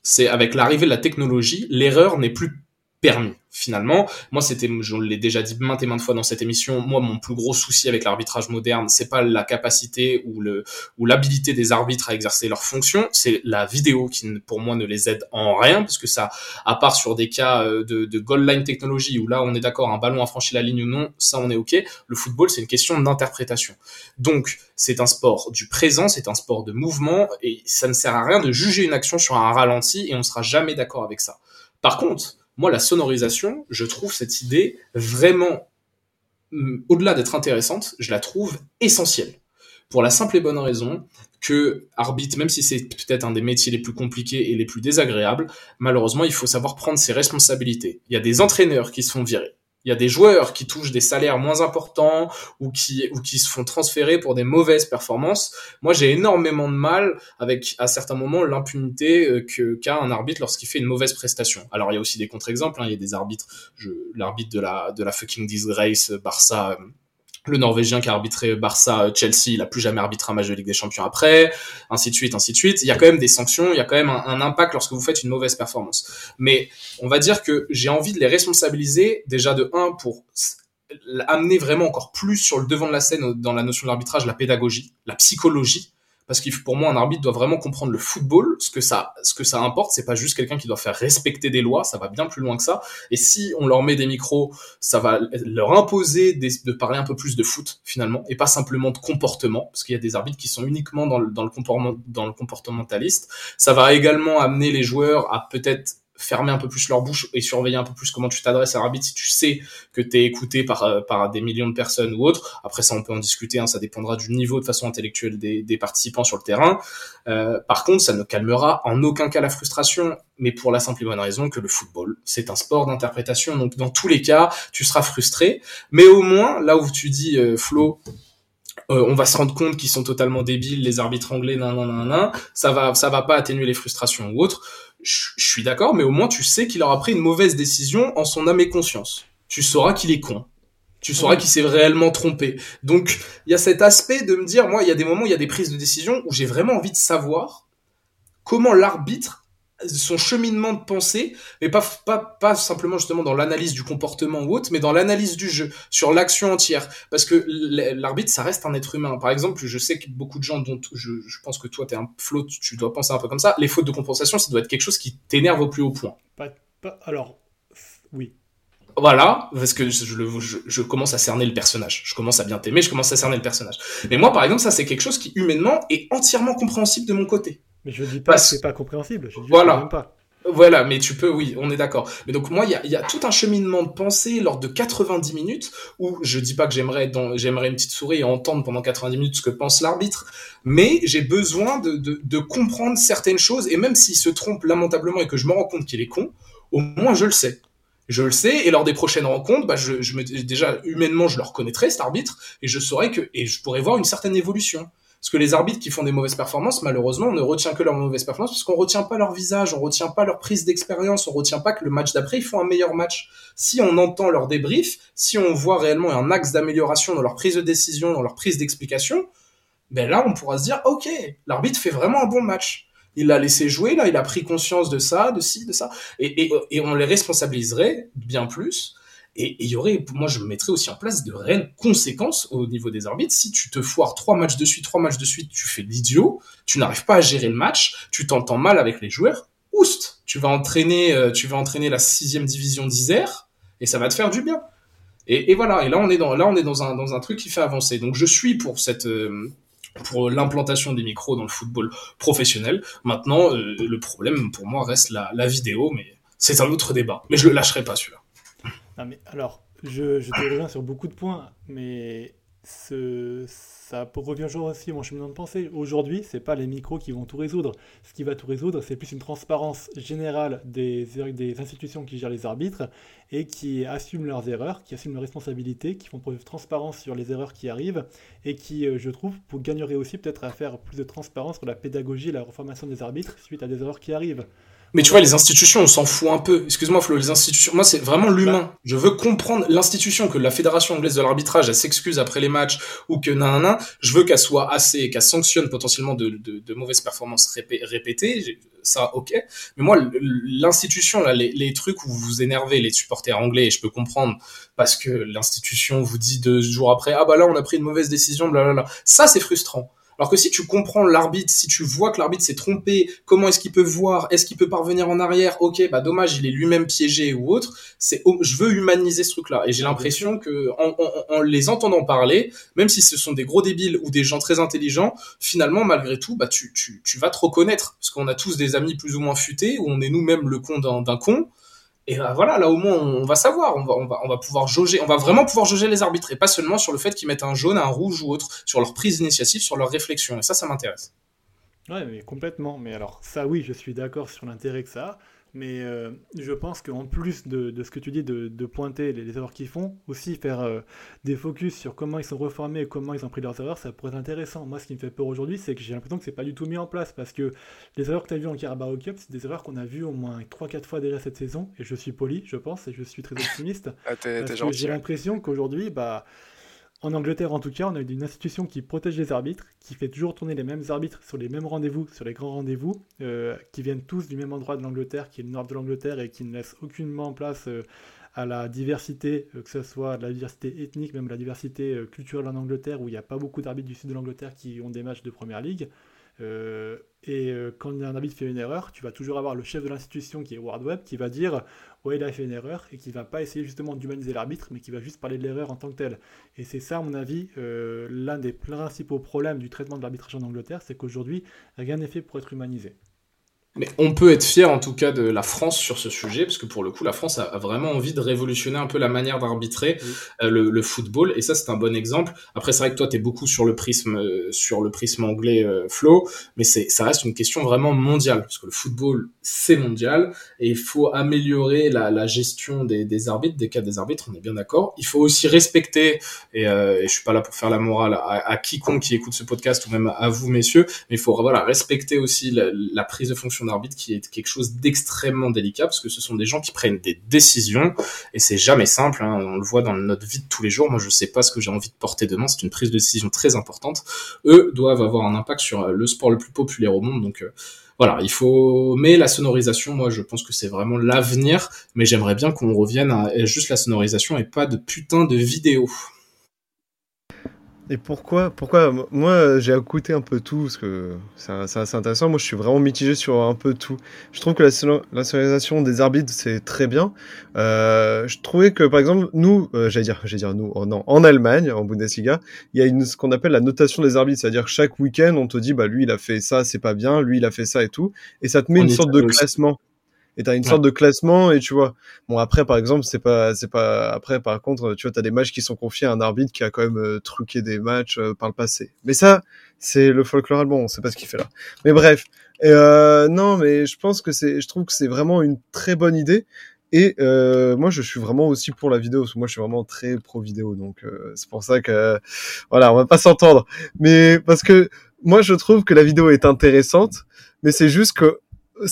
c'est avec l'arrivée de la technologie, l'erreur n'est plus permis finalement. Moi, c'était, je l'ai déjà dit maintes et maintes fois dans cette émission, moi, mon plus gros souci avec l'arbitrage moderne, c'est pas la capacité ou le, ou l'habilité des arbitres à exercer leurs fonctions, c'est la vidéo qui, pour moi, ne les aide en rien, puisque ça, à part sur des cas euh, de, de goal line technologie où là, on est d'accord, un ballon a franchi la ligne ou non, ça, on est ok. Le football, c'est une question d'interprétation. Donc, c'est un sport du présent, c'est un sport de mouvement, et ça ne sert à rien de juger une action sur un ralenti, et on sera jamais d'accord avec ça. Par contre, moi, la sonorisation, je trouve cette idée vraiment, mm, au-delà d'être intéressante, je la trouve essentielle. Pour la simple et bonne raison que arbitre, même si c'est peut-être un des métiers les plus compliqués et les plus désagréables, malheureusement, il faut savoir prendre ses responsabilités. Il y a des entraîneurs qui se font virer. Il y a des joueurs qui touchent des salaires moins importants ou qui, ou qui se font transférer pour des mauvaises performances. Moi, j'ai énormément de mal avec, à certains moments, l'impunité euh, que qu'a un arbitre lorsqu'il fait une mauvaise prestation. Alors, il y a aussi des contre-exemples. Hein. Il y a des arbitres, l'arbitre de la, de la fucking disgrace Barça, le Norvégien qui a arbitré Barça euh, Chelsea, il a plus jamais arbitré un match de Ligue des Champions après, ainsi de suite, ainsi de suite. Il y a quand même des sanctions, il y a quand même un, impact lorsque vous faites une mauvaise performance. Mais on va dire que j'ai envie de les responsabiliser déjà de un pour amener vraiment encore plus sur le devant de la scène dans la notion de l'arbitrage, la pédagogie, la psychologie, parce que pour moi un arbitre doit vraiment comprendre le football, ce que ça, ce que ça importe, c'est pas juste quelqu'un qui doit faire respecter des lois, ça va bien plus loin que ça. Et si on leur met des micros, ça va leur imposer de parler un peu plus de foot finalement, et pas simplement de comportement, parce qu'il y a des arbitres qui sont uniquement dans le, dans le comportement, dans le comportementaliste. Ça va également amener les joueurs à peut-être fermer un peu plus leur bouche et surveiller un peu plus comment tu t'adresses à l'arbitre si tu sais que tu es écouté par, euh, par des millions de personnes ou autres. Après ça, on peut en discuter, hein, ça dépendra du niveau de façon intellectuelle des, des participants sur le terrain. Euh, par contre, ça ne calmera en aucun cas la frustration, mais pour la simple et bonne raison que le football, c'est un sport d'interprétation. Donc dans tous les cas, tu seras frustré, mais au moins, là où tu dis, euh, Flo, euh, on va se rendre compte qu'ils sont totalement débiles, les arbitres anglais, nan, nan, nan, nan, ça va, ça va pas atténuer les frustrations ou autres je, suis d'accord, mais au moins tu sais qu'il aura pris une mauvaise décision en son âme et conscience. Tu sauras qu'il est con. Tu sauras qu'il s'est réellement trompé. Donc, il y a cet aspect de me dire, moi, il y a des moments, il y a des prises de décision où j'ai vraiment envie de savoir comment l'arbitre son cheminement de pensée, mais pas, pas, pas simplement justement dans l'analyse du comportement ou autre, mais dans l'analyse du jeu, sur l'action entière. Parce que l'arbitre, ça reste un être humain. Par exemple, je sais que beaucoup de gens dont je, je pense que toi, tu es un flot, tu dois penser un peu comme ça. Les fautes de compensation, ça doit être quelque chose qui t'énerve au plus haut point. Pas, alors, oui. Voilà, parce que je, je, je, commence à cerner le personnage. Je commence à bien t'aimer, je commence à cerner le personnage. Mais moi, par exemple, ça, c'est quelque chose qui, humainement, est entièrement compréhensible de mon côté. Mais je dis pas que c'est pas compréhensible. Je dis voilà. pas. Voilà, mais tu peux, oui, on est d'accord. Mais donc moi, il y a, y a, tout un cheminement de pensée lors de 90 minutes où je dis pas que j'aimerais dans, j'aimerais une petite souris et entendre pendant 90 minutes ce que pense l'arbitre, mais j'ai besoin de, de, de, comprendre certaines choses et même s'il se trompe lamentablement et que je me rends compte qu'il est con, au moins je le sais. Je le sais et lors des prochaines rencontres, bah je, je me, déjà humainement je le reconnaîtrai cet arbitre et je saurais que et je pourrais voir une certaine évolution. Parce que les arbitres qui font des mauvaises performances, malheureusement, on ne retient que leurs mauvaises performances parce qu'on retient pas leur visage, on retient pas leur prise d'expérience, on retient pas que le match d'après, ils font un meilleur match. Si on entend leur débrief, si on voit réellement un axe d'amélioration dans leur prise de décision, dans leur prise d'explication, ben là, on pourra se dire, OK, l'arbitre fait vraiment un bon match. Il l'a laissé jouer, là, il a pris conscience de ça, de ci, de ça. Et on les responsabiliserait bien plus et il y aurait, moi, je mettrais aussi en place de réelles conséquences au niveau des arbitres. Si tu te foires trois matchs de suite, trois matchs de suite, tu fais l'idiot, tu n'arrives pas à gérer le match, tu t'entends mal avec les joueurs, oust, tu vas entraîner, euh, tu vas entraîner la sixième division d'Isère et ça va te faire du bien. Et, et, voilà. Et là, on est dans, là, on est dans un, dans un truc qui fait avancer. Donc, je suis pour cette, euh, pour l'implantation des micros dans le football professionnel. Maintenant, euh, le problème pour moi reste la, la vidéo, mais c'est un autre débat. Mais je le lâcherai pas celui-là mais alors, je, je te reviens sur beaucoup de points, mais ça revient toujours aussi à mon cheminement de pensée. Aujourd'hui, c'est pas les micros qui vont tout résoudre. Ce qui va tout résoudre, c'est plus une transparence générale des, des institutions qui gèrent les arbitres et qui assument leurs erreurs, qui assument leurs responsabilités, qui font preuve de transparence sur les erreurs qui arrivent et qui, euh, je trouve, gagnerait aussi peut-être à faire plus de transparence sur la pédagogie et la reformation des arbitres suite à des erreurs qui arrivent. Mais tu vois, les institutions, on s'en fout un peu. Excuse-moi, Flo, les institutions. Moi, c'est vraiment l'humain. Je veux comprendre l'institution, que la Fédération anglaise de l'arbitrage, elle s'excuse après les matchs ou que nan, Je veux qu'elle soit assez, qu'elle sanctionne potentiellement de, de, de mauvaises performances répétées. Ça, ok. Mais moi, l'institution, là, les, les, trucs où vous vous énervez, les supporters anglais, et je peux comprendre parce que l'institution vous dit deux jours après, ah bah là, on a pris une mauvaise décision, blablabla. Ça, c'est frustrant. Alors que si tu comprends l'arbitre, si tu vois que l'arbitre s'est trompé, comment est-ce qu'il peut voir, est-ce qu'il peut parvenir en arrière, ok, bah dommage, il est lui-même piégé ou autre. C'est, je veux humaniser ce truc-là. Et j'ai l'impression que en, les entendant parler, même si ce sont des gros débiles ou des gens très intelligents, finalement, malgré tout, bah tu, tu, tu vas te reconnaître, parce qu'on a tous des amis plus ou moins futés, où on est nous-mêmes le con d'un con. Et bah, voilà, là au moins on va savoir, on va, pouvoir jauger, on va vraiment pouvoir jauger les arbitres et pas seulement sur le fait qu'ils mettent un jaune, un rouge ou autre, sur leur prise d'initiative, sur leur réflexion. Et ça, ça m'intéresse. Ouais, mais complètement. Mais alors, ça, oui, je suis d'accord sur l'intérêt que ça a. Mais euh, je pense qu'en plus de, de, ce que tu dis, de, de pointer les, erreurs qu'ils font, aussi faire euh, des focus sur comment ils sont reformés et comment ils ont pris leurs erreurs, ça pourrait être intéressant. Moi, ce qui me fait peur aujourd'hui, c'est que j'ai l'impression que c'est pas du tout mis en place parce que les erreurs que tu as vues en Carabao Cup, c'est des erreurs qu'on a vues au moins 3-4 fois déjà cette saison. Et je suis poli, je pense, et je suis très optimiste. ah, parce que j'ai l'impression qu'aujourd'hui, bah en Angleterre, en tout cas, on a une institution qui protège les arbitres, qui fait toujours tourner les mêmes arbitres sur les mêmes rendez-vous, sur les grands rendez-vous, euh, qui viennent tous du même endroit de l'Angleterre, qui est le nord de l'Angleterre et qui ne laisse aucunement place euh, à la diversité, euh, que ce soit la diversité ethnique, même la diversité culturelle en Angleterre, où il n'y a pas beaucoup d'arbitres du sud de l'Angleterre qui ont des matchs de première ligue. et quand un arbitre fait une erreur, tu vas toujours avoir le chef de l'institution qui est Ward Webb qui va dire ouais, il a fait une erreur et qui va pas essayer justement d'humaniser l'arbitre, mais qui va juste parler de l'erreur en tant que telle. Et c'est ça, à mon avis, euh, l'un des principaux problèmes du traitement de l'arbitrage en Angleterre, c'est qu'aujourd'hui, rien n'est fait pour être humanisé. Mais on peut être fier en tout cas de la France sur ce sujet, parce que pour le coup, la France a, vraiment envie de révolutionner un peu la manière d'arbitrer euh, le, football, et ça c'est un bon exemple. Après, c'est vrai que toi, tu es beaucoup sur le prisme euh, sur le prisme anglais euh, flow, mais c'est ça reste une question vraiment mondiale, parce que le football c'est mondial, et il faut améliorer la, la gestion des, des, arbitres, des cas des arbitres, on est bien d'accord. Il faut aussi respecter, et, et, je suis pas là pour faire la morale à, à, quiconque qui écoute ce podcast ou même à vous messieurs, mais il faut voilà respecter aussi la, la prise de fonction d'arbitre qui est quelque chose d'extrêmement délicat parce que ce sont des gens qui prennent des décisions et c'est jamais simple. Hein. On le voit dans notre vie de tous les jours. Moi, je sais pas ce que j'ai envie de porter demain. C'est une prise de décision très importante. Eux doivent avoir un impact sur euh, le sport le plus populaire au monde. Donc euh, voilà, il faut. Mais la sonorisation, moi, je pense que c'est vraiment l'avenir. Mais j'aimerais bien qu'on revienne à juste la sonorisation et pas de putain de vidéo. Et pourquoi, pourquoi Moi, j'ai écouté un peu tout, parce que c'est assez intéressant. Moi, je suis vraiment mitigé sur un peu tout. Je trouve que la, sonorisation des arbitres, c'est très bien. Euh, je trouvais que, par exemple, nous, euh, j'allais dire, j'allais dire nous, oh non, en Allemagne, en Bundesliga, il y a une, ce qu'on appelle la notation des arbitres, c'est-à-dire chaque week-end, on te dit, bah lui, il a fait ça, c'est pas bien, lui, il a fait ça et tout, et ça te met une sorte de classement. Et t'as une sorte de classement et tu vois. Bon après par exemple c'est pas c'est pas après par contre tu vois t'as des matchs qui sont confiés à un arbitre qui a quand même euh, truqué des matchs euh, par le passé. Mais ça c'est le folklore allemand on sait pas ce qu'il fait là. Mais bref. Euh, non mais je pense que c'est je trouve que c'est vraiment une très bonne idée. Et euh, moi, je suis vraiment aussi pour la vidéo, parce que moi, je suis vraiment très pro vidéo, donc euh, c'est pour ça que voilà, on va pas s'entendre. Mais parce que moi, je trouve que la vidéo est intéressante, mais c'est juste que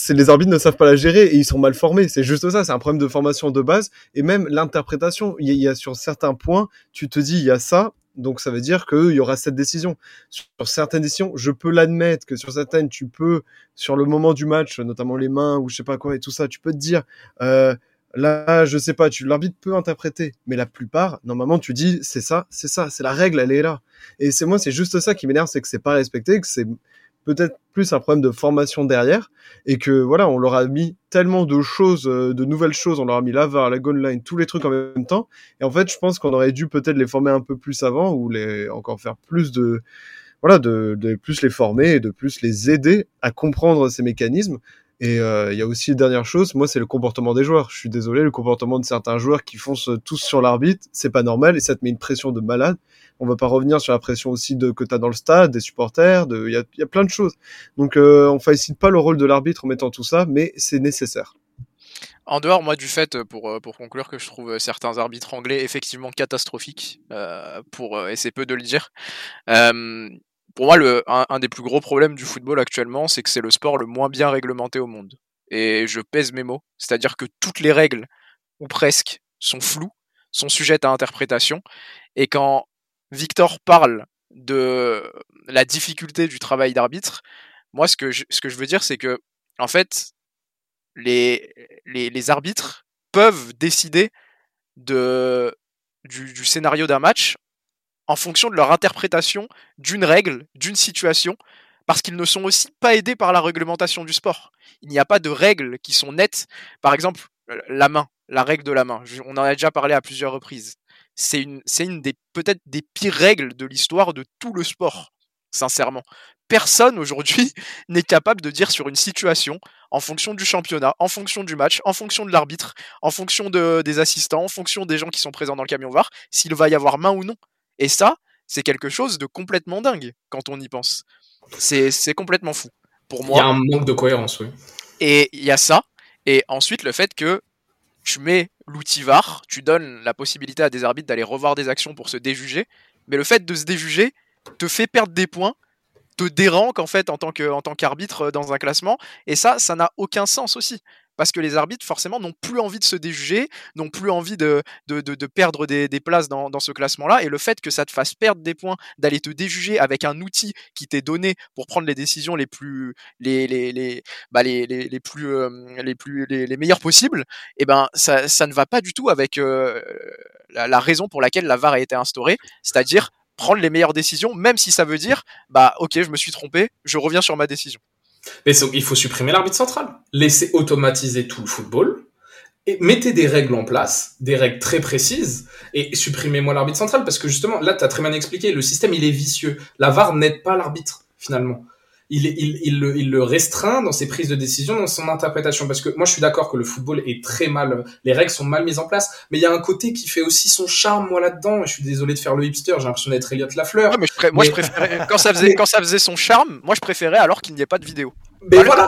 les arbitres ne savent pas la gérer et ils sont mal formés. C'est juste ça, c'est un problème de formation de base et même l'interprétation. Il y, a sur certains points, tu te dis il y a ça, donc ça veut dire qu'il y aura cette décision. Sur certaines décisions, je peux l'admettre que sur certaines, tu peux, sur le moment du match, notamment les mains ou je sais pas quoi et tout ça, tu peux te dire, euh, là, je sais pas, tu l'arbitre peut interpréter, mais la plupart, normalement, tu dis, c'est ça, c'est ça, c'est la règle, elle est là. Et c'est moi, c'est juste ça qui m'énerve, c'est que c'est pas respecté, que c'est peut-être plus un problème de formation derrière et que voilà, on leur a mis tellement de choses, euh, de nouvelles choses, on leur a mis la VAR, la goal line, tous les trucs en même temps. Et en fait, je pense qu'on aurait dû peut-être les former un peu plus avant ou les encore faire plus de voilà, de, de plus les former et de plus les aider à comprendre ces mécanismes et euh, il y a aussi une dernière chose, moi c'est le comportement des joueurs. Je suis désolé, le comportement de certains joueurs qui foncent tous sur l'arbitre, c'est pas normal et ça te met une pression de malade. On va pas revenir sur la pression aussi de que t'as dans le stade, des supporters, il y a, y a, plein de choses. Donc euh, on félicite pas le rôle de l'arbitre en mettant tout ça, mais c'est nécessaire. En dehors, moi, du fait, pour, pour conclure, que je trouve certains arbitres anglais effectivement catastrophiques, euh, pour, et c'est peu de le dire, euh, pour moi, le, un, des plus gros problèmes du football actuellement, c'est que c'est le sport le moins bien réglementé au monde. Et je pèse mes mots, c'est-à-dire que toutes les règles, ou presque, sont floues, sont sujettes à interprétation. Et quand Victor parle de la difficulté du travail d'arbitre, moi, ce que je, veux dire, c'est que, en fait, les, arbitres peuvent décider de, du, du scénario d'un match en fonction de leur interprétation d'une règle, d'une situation, parce qu'ils ne sont aussi pas aidés par la réglementation du sport. Il n'y a pas de règles qui sont nettes. Par exemple, la main, la règle de la main. On en a déjà parlé à plusieurs reprises. C'est une, c'est une des peut-être des pires règles de l'histoire de tout le sport, sincèrement. Personne aujourd'hui n'est capable de dire sur une situation, en fonction du championnat, en fonction du match, en fonction de l'arbitre, en fonction de, des assistants, en fonction des gens qui sont présents dans le camion VAR, s'il va y avoir main ou non. Et ça, c'est quelque chose de complètement dingue quand on y pense. C'est complètement fou. Pour moi. Il y a un manque de cohérence, oui. Et il y a ça. Et ensuite, le fait que tu mets l'outil VAR, tu donnes la possibilité à des arbitres d'aller revoir des actions pour se déjuger. Mais le fait de se déjuger te fait perdre des points, te déranque en fait en tant qu'arbitre dans un classement. Et ça, ça n'a aucun sens aussi parce que les arbitres, forcément, n'ont plus envie de se déjuger, n'ont plus envie de, de, de, perdre des, des places dans, dans ce classement-là. Et le fait que ça te fasse perdre des points, d'aller te déjuger avec un outil qui t'est donné pour prendre les décisions les plus, les, les, les, bah les, les, les plus, euh, les, plus les, les, meilleures possibles, et eh ben ça, ça ne va pas du tout avec euh, la, la raison pour laquelle la VAR a été instaurée, c'est-à-dire prendre les meilleures décisions, même si ça veut dire, bah ok, je me suis trompé, je reviens sur ma décision. Mais il faut supprimer l'arbitre central. Laissez automatiser tout le football. Et mettez des règles en place, des règles très précises, et supprimez-moi l'arbitre central, parce que justement, là, tu as très bien expliqué, le système, il est vicieux. La VAR n'aide pas l'arbitre, finalement il, il, il, le, il, le, restreint dans ses prises de décision, dans son interprétation. Parce que moi, je suis d'accord que le football est très mal, les règles sont mal mises en place, mais il y a un côté qui fait aussi son charme, moi, là-dedans. Je suis désolé de faire le hipster, j'ai l'impression d'être Elliot Lafleur. Ouais, mais je moi, je préférais, quand ça faisait, quand ça faisait son charme, moi, je préférais alors qu'il n'y ait pas de vidéo. Mais voilà,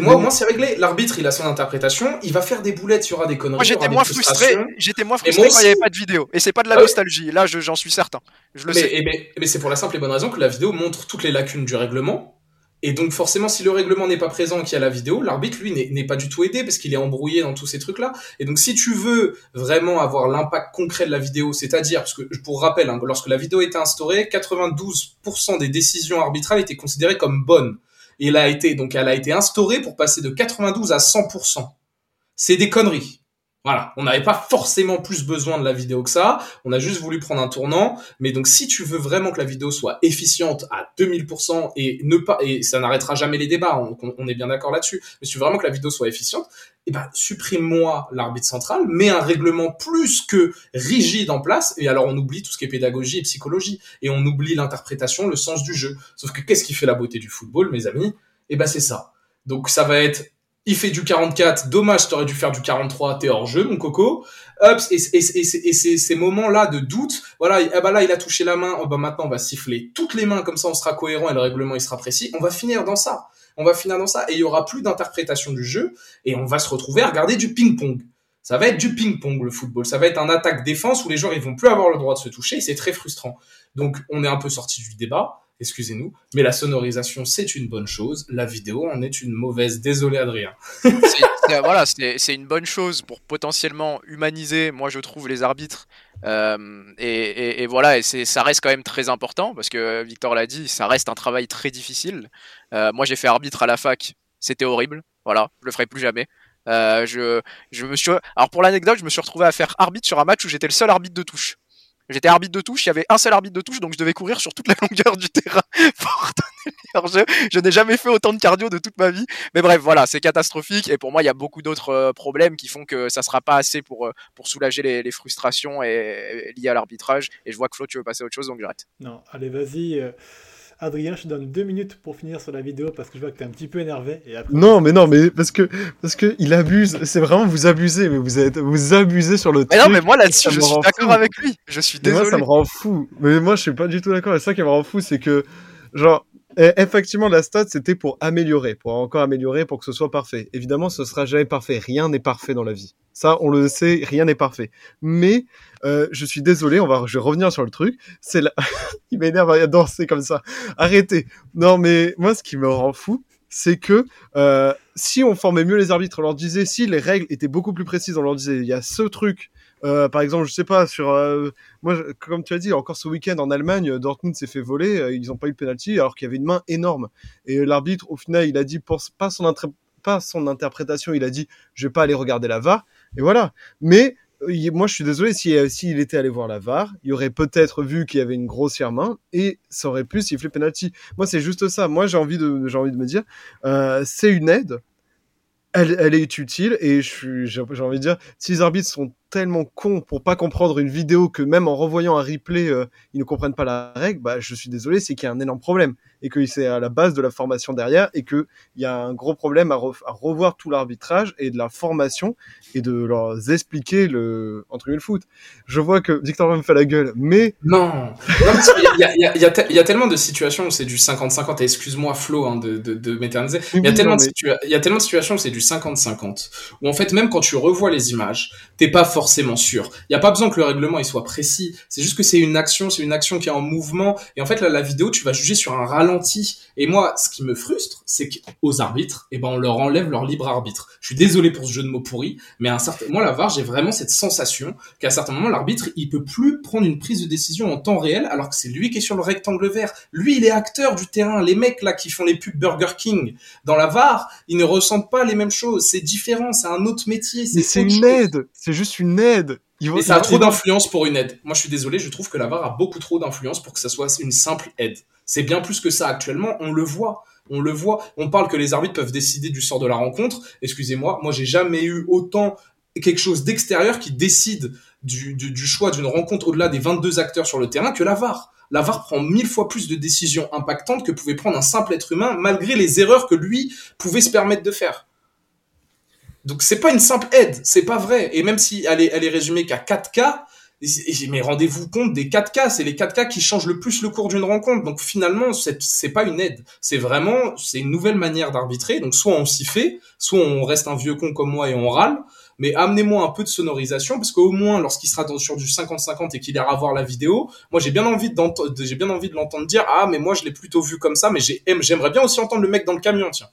moi, moi, c'est réglé. L'arbitre, il a son interprétation, il va faire des boulettes, il y aura des conneries. Moi, j'étais moins frustré, j'étais moins frustré quand il n'y avait pas de vidéo. Et c'est pas de la ah nostalgie, là, j'en suis certain. Je le mais, sais. mais, mais c'est pour la simple et bonne raison que la vidéo montre toutes les lacunes du règlement et donc forcément, si le règlement n'est pas présent, qu'il y a la vidéo, l'arbitre, lui, n'est pas du tout aidé parce qu'il est embrouillé dans tous ces trucs-là. Et donc si tu veux vraiment avoir l'impact concret de la vidéo, c'est-à-dire, parce que pour rappel, hein, lorsque la vidéo était instaurée, 92% des décisions arbitrales étaient considérées comme bonnes. Et elle a été, donc elle a été instaurée pour passer de 92 à 100%. C'est des conneries. Voilà, on n'avait pas forcément plus besoin de la vidéo que ça, on a juste voulu prendre un tournant, mais donc si tu veux vraiment que la vidéo soit efficiente à 2000% et ne pas et ça n'arrêtera jamais les débats, on, est bien d'accord là-dessus, mais si tu veux vraiment que la vidéo soit efficiente, eh ben supprime-moi l'arbitre central, mets un règlement plus que rigide en place et alors on oublie tout ce qui est pédagogie et psychologie et on oublie l'interprétation, le sens du jeu. Sauf que qu'est-ce qui fait la beauté du football, mes amis? Eh ben c'est ça. Donc ça va être il fait du 44, dommage, t'aurais dû faire du 43, t'es hors jeu, mon coco. Hop, et, et, ces moments-là de doute, voilà, ah bah là, il a touché la main, oh bah maintenant, on va siffler toutes les mains, comme ça, on sera cohérent et le règlement, il sera précis. On va finir dans ça. On va finir dans ça, et il y aura plus d'interprétation du jeu, et on va se retrouver à regarder du ping-pong. Ça va être du ping-pong, le football. Ça va être un attaque-défense où les joueurs, ils vont plus avoir le droit de se toucher, et c'est très frustrant. Donc, on est un peu sorti du débat excusez-nous, mais la sonorisation c'est une bonne chose, la vidéo en est une mauvaise. Désolé Adrien. voilà, c'est une bonne chose pour potentiellement humaniser, moi je trouve, les arbitres. Euh, et, voilà, et ça reste quand même très important parce que Victor l'a dit, ça reste un travail très difficile. Euh, moi j'ai fait arbitre à la fac, c'était horrible. Voilà, je le ferai plus jamais. Euh, je, je me suis, alors pour l'anecdote, je me suis retrouvé à faire arbitre sur un match où j'étais le seul arbitre de touche. J'étais arbitre de touche, il y avait un seul arbitre de touche, donc je devais courir sur toute la longueur du terrain pour donner le jeu. Je n'ai jamais fait autant de cardio de toute ma vie. Mais bref, voilà, c'est catastrophique. Et pour moi, il y a beaucoup d'autres euh, problèmes qui font que ça sera pas assez pour, euh, pour soulager les, frustrations liées à l'arbitrage. Et je vois que Flo, tu veux passer à autre chose, donc j'arrête. Non, allez, vas-y. Adrien, je te donne deux minutes pour finir sur la vidéo parce que je vois que tu es un petit peu énervé. Et Non, mais non, mais parce que parce que il abuse. C'est vraiment vous abusez, mais vous êtes vous abusez sur le. Mais non, mais moi là-dessus, je suis d'accord avec lui. Je suis désolé. moi, ça me rend fou. Mais moi, je suis pas du tout d'accord. Et ça qui me rend fou, c'est que genre effectivement, la stat, c'était pour améliorer, pour encore améliorer, pour que ce soit parfait. Évidemment, ce sera jamais parfait. Rien n'est parfait dans la vie. Ça, on le sait, rien n'est parfait. Mais euh, je suis désolé, on va, je vais revenir sur le truc. C'est la... il m'énerve à danser comme ça. Arrêtez. Non, mais moi, ce qui me rend fou, c'est que euh, si on formait mieux les arbitres, on leur disait, si les règles étaient beaucoup plus précises, on leur disait, il y a ce truc euh, par exemple, je sais pas sur euh, moi, comme tu as dit, encore ce week-end en Allemagne, Dortmund s'est fait voler, euh, ils n'ont pas eu de penalty alors qu'il y avait une main énorme. Et l'arbitre, au final, il a dit pas son pas son interprétation, il a dit je vais pas aller regarder la VAR. Et voilà. Mais moi, je suis désolé, s'il si, était allé voir la VAR, il aurait peut-être vu qu'il y avait une grossière main et ça aurait pu siffler penalty. Moi, c'est juste ça. Moi, j'ai envie de, j'ai envie de me dire, c'est une aide. Elle, elle, est utile et j'ai envie de dire, si les arbitres sont tellement con pour pas comprendre une vidéo que même en revoyant un replay, euh, ils ne comprennent pas la règle, bah, je suis désolé, c'est qu'il y a un énorme problème et que c'est à la base de la formation derrière et qu'il y a un gros problème à, revoir tout l'arbitrage et de la formation et de leur expliquer le, entre le foot. Je vois que Victor me fait la gueule, mais... Non, il y a, y, a, y a, tellement de situations où c'est du 50-50, excuse-moi Flo hein, de, de, de m'éterniser, il y, a tellement il y a tellement de situations où c'est du 50-50, où en fait même quand tu revois les images, t'es pas forcément sûr. Il n'y a pas besoin que le règlement il soit précis. C'est juste que c'est une action, c'est une action qui est en mouvement. Et en fait, là, la vidéo, tu vas juger sur un ralenti. Et moi, ce qui me frustre, c'est qu'aux arbitres, eh ben, on leur enlève leur libre arbitre. Je suis désolé pour ce jeu de mots pourri, mais à un certain, moi, la VAR, j'ai vraiment cette sensation qu'à un certain moment, l'arbitre, il peut plus prendre une prise de décision en temps réel, alors que c'est lui qui est sur le rectangle vert. Lui, il est acteur du terrain. Les mecs, là, qui font les pubs Burger King dans la VAR, ils ne ressentent pas les mêmes choses. C'est différent, c'est un autre métier. C'est une aide. C'est juste une une aide. Il ça a trop d'influence pour une aide. Moi, je suis désolé, je trouve que la VAR a beaucoup trop d'influence pour que ça soit une simple aide. C'est bien plus que ça actuellement, on le voit. On le voit. On parle que les arbitres peuvent décider du sort de la rencontre. Excusez-moi, moi, j'ai jamais eu autant quelque chose d'extérieur qui décide du, du choix d'une rencontre au-delà des 22 acteurs sur le terrain que la VAR. La VAR prend mille fois plus de décisions impactantes que pouvait prendre un simple être humain malgré les erreurs que lui pouvait se permettre de faire. Donc c'est pas une simple aide, c'est pas vrai. Et même si elle est, elle est résumée qu'à 4 cas, mais rendez-vous compte des 4 cas, c'est les 4 cas qui changent le plus le cours d'une rencontre. Donc finalement, c'est pas une aide, c'est vraiment c'est une nouvelle manière d'arbitrer. Donc soit on s'y fait, soit on reste un vieux con comme moi et on râle. Mais amenez-moi un peu de sonorisation parce qu'au moins lorsqu'il sera sur du 50-50 et qu'il ira voir la vidéo, moi j'ai bien envie j'ai bien envie de l'entendre dire ah mais moi je l'ai plutôt vu comme ça, mais j'aimerais bien aussi entendre le mec dans le camion tiens.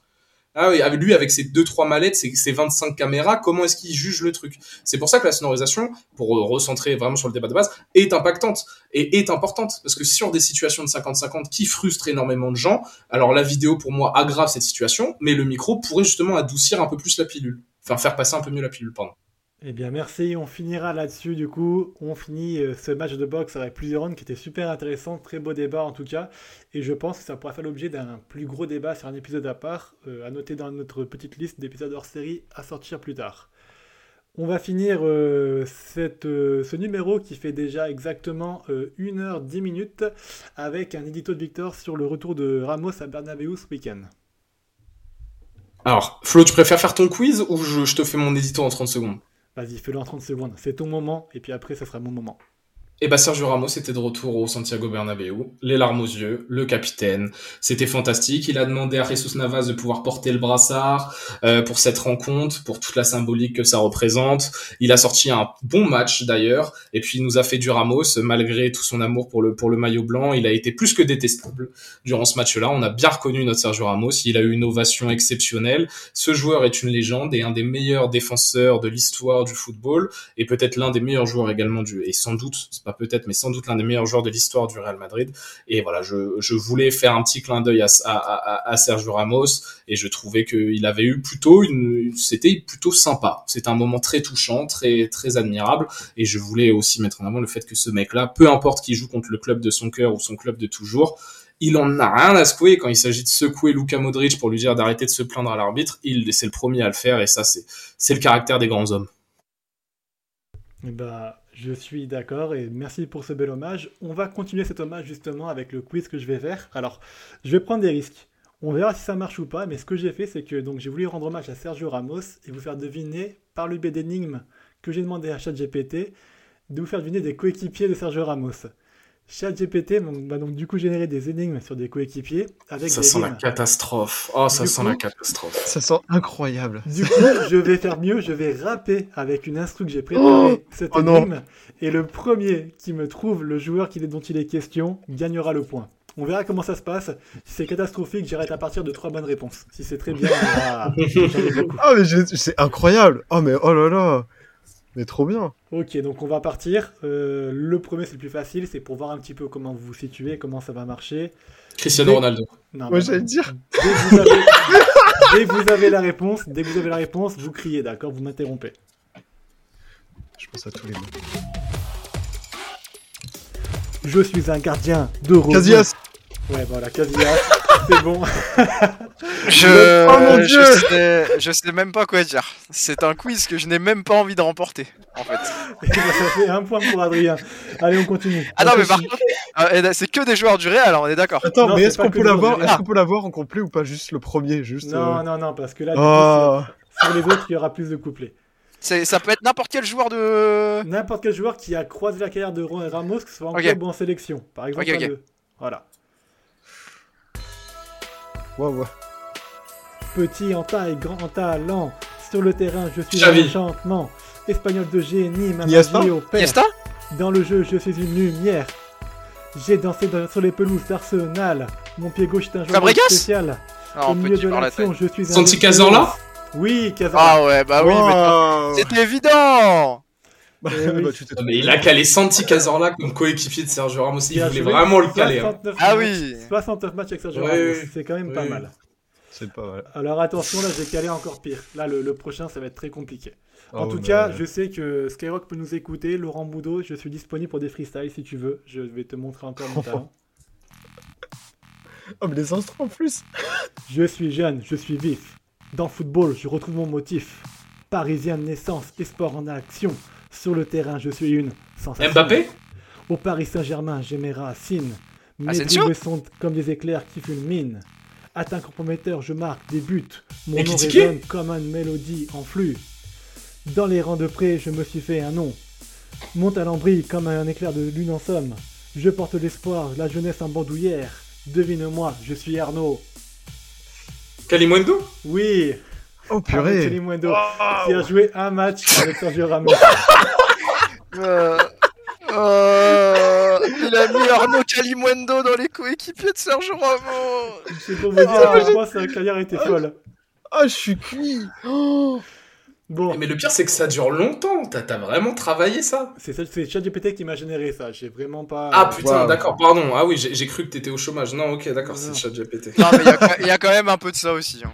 Ah oui, lui, avec ses deux trois mallettes, ses, ses 25 caméras, comment est-ce qu'il juge le truc? C'est pour ça que la sonorisation, pour recentrer vraiment sur le débat de base, est impactante et est importante. Parce que sur des situations de 50-50 qui frustrent énormément de gens, alors la vidéo pour moi aggrave cette situation, mais le micro pourrait justement adoucir un peu plus la pilule, enfin faire passer un peu mieux la pilule, pardon. Eh bien, merci. On finira là-dessus. Du coup, on finit euh, ce match de boxe avec plusieurs rounds qui étaient super intéressants. Très beau débat en tout cas. Et je pense que ça pourra faire l'objet d'un plus gros débat sur un épisode à part, euh, à noter dans notre petite liste d'épisodes hors série à sortir plus tard. On va finir euh, ce numéro qui fait déjà exactement 1h10 minutes avec un édito de Victor sur le retour de Ramos à Bernabeu ce week-end. Alors, Flo, tu préfères faire ton quiz ou je, je te fais mon édito en 30 secondes? Vas-y, fais-le en 30 secondes. C'est ton moment, et puis après, ça sera mon moment. Et bah Sergio Ramos était de retour au Santiago Bernabéu, les larmes aux yeux, le capitaine. C'était fantastique. Il a demandé à Jesus Navas de pouvoir porter le brassard euh, pour cette rencontre, pour toute la symbolique que ça représente. Il a sorti un bon match d'ailleurs, et puis il nous a fait du Ramos malgré tout son amour pour le pour le maillot blanc. Il a été plus que détestable durant ce match-là. On a bien reconnu notre Sergio Ramos. Il a eu une ovation exceptionnelle. Ce joueur est une légende et un des meilleurs défenseurs de l'histoire du football, et peut-être l'un des meilleurs joueurs également du et sans doute pas peut-être, mais sans doute l'un des meilleurs joueurs de l'histoire du Real Madrid. Et voilà, je, je voulais faire un petit clin d'œil à, à, à, Sergio Ramos et je trouvais qu'il avait eu plutôt une, c'était plutôt sympa. C'était un moment très touchant, très très admirable. Et je voulais aussi mettre en avant le fait que ce mec-là, peu importe qu'il joue contre le club de son cœur ou son club de toujours, il en a rien à secouer quand il s'agit de secouer Luka Modric pour lui dire d'arrêter de se plaindre à l'arbitre. Il, c'est le premier à le faire et ça, c'est, c'est le caractère des grands hommes. Bah, je suis d'accord et merci pour ce bel hommage. On va continuer cet hommage justement avec le quiz que je vais faire. Alors, je vais prendre des risques. On verra si ça marche ou pas, mais ce que j'ai fait, c'est que donc j'ai voulu rendre hommage à Sergio Ramos et vous faire deviner par le biais d'énigmes que j'ai demandé à ChatGPT de vous faire deviner des coéquipiers de Sergio Ramos. ChatGPT va donc du coup générer des énigmes sur des coéquipiers avec ça sent la catastrophe. Oh, ça sent la catastrophe. Ça sent incroyable. Du coup, je vais faire mieux, je vais rapper avec une instru que j'ai préparée oh cette oh énigme et le premier qui me trouve le joueur dont il est question gagnera le point. On verra comment ça se passe. Si c'est catastrophique, j'arrête à partir de trois bonnes réponses. Si c'est très bien, va... Oh mais c'est incroyable. Oh mais oh là là. Mais trop bien. Ok, donc on va partir. Euh, le premier, c'est le plus facile. C'est pour voir un petit peu comment vous vous situez, comment ça va marcher. Cristiano Ronaldo. Non, Moi, j'allais dire. Dès que, vous avez... la réponse, dès que vous avez la réponse, vous criez, d'accord Vous m'interrompez. Je pense à tous les mots. Je suis un gardien de Casillas Ouais, voilà, Casillas, c'est bon. je... Oh mon Dieu je sais... je sais même pas quoi dire. C'est un quiz que je n'ai même pas envie de remporter, en fait. ça fait un point pour Adrien. Allez, on continue. Ah non, mais par contre, euh, c'est que des joueurs du Real, on est d'accord. Attends, mais est-ce qu'on peut l'avoir est-ce qu'on peut l'avoir en complet ou pas juste le premier juste, Non, euh, non, non, parce que là, oh. sur les autres, il y aura plus de couplets. Ça peut être n'importe quel joueur de. N'importe quel joueur qui a croisé la carrière de Ramos, que ce soit en club ou en sélection. Par exemple, voilà. Petit en taille, grand en talent. Sur le terrain, je suis un enchantement. Espagnol de génie, ma magie au père. Dans le jeu, je suis une lumière. J'ai dansé sur les pelouses d'Arsenal. Mon pied gauche est un joueur spécial. Ah, au milieu de l'action, je suis un. Santi Cazorla Oui, Cazorla. Ah ouais, bah oui, mais c'était évident bah, bah, mais il a calé Santi Cazorla comme coéquipier de Sergio Ramos. Il, voulait vraiment le caler. Hein. Ah oui 69 matchs avec Sergio Ramos. C'est quand même pas mal. C'est pas mal. Alors attention, là j'ai calé encore pire. Là le, prochain ça va être très compliqué. En oh, tout cas, je sais que Skyrock peut nous écouter. Laurent Boudot, je suis disponible pour des freestyles si tu veux. Je vais te montrer encore mon talent. oh, mais les instruments en plus Je suis jeune, je suis vif. Dans football, je retrouve mon motif. Parisien de naissance, espoir en action. Sur le terrain, je suis une sensation. Mbappé Au Paris Saint-Germain, j'ai mes racines. Mes dribbles sont comme des éclairs qui fulminent. Atteint comprometteur, je marque des buts. Mon nom résonne comme une mélodie en flux. Dans les rangs de près, je me suis fait un nom. Mon talent brille comme un éclair de lune en somme. Je porte l'espoir, la jeunesse en bandoulière. Devine-moi, je suis Arnaud. Calimundo Oui, Oh purée Calimundo, qui a joué un match avec Sergio Ramos. Euh, euh, il a mis Arnaud Calimundo dans les coéquipiers de Sergio Ramos. C'est pour vous dire à quel point sa carrière était folle. Ah, je suis cuit. Oh. Bon. Mais le pire, c'est que ça dure longtemps. T'as as vraiment travaillé ça C'est ChatGPT qui m'a généré ça. J'ai vraiment pas. Ah putain, d'accord, pardon. Ah oui, j'ai cru que t'étais au chômage. Non, ok, d'accord, c'est ChatGPT. Non, mais il y, a quand même un peu de ça aussi. Hein.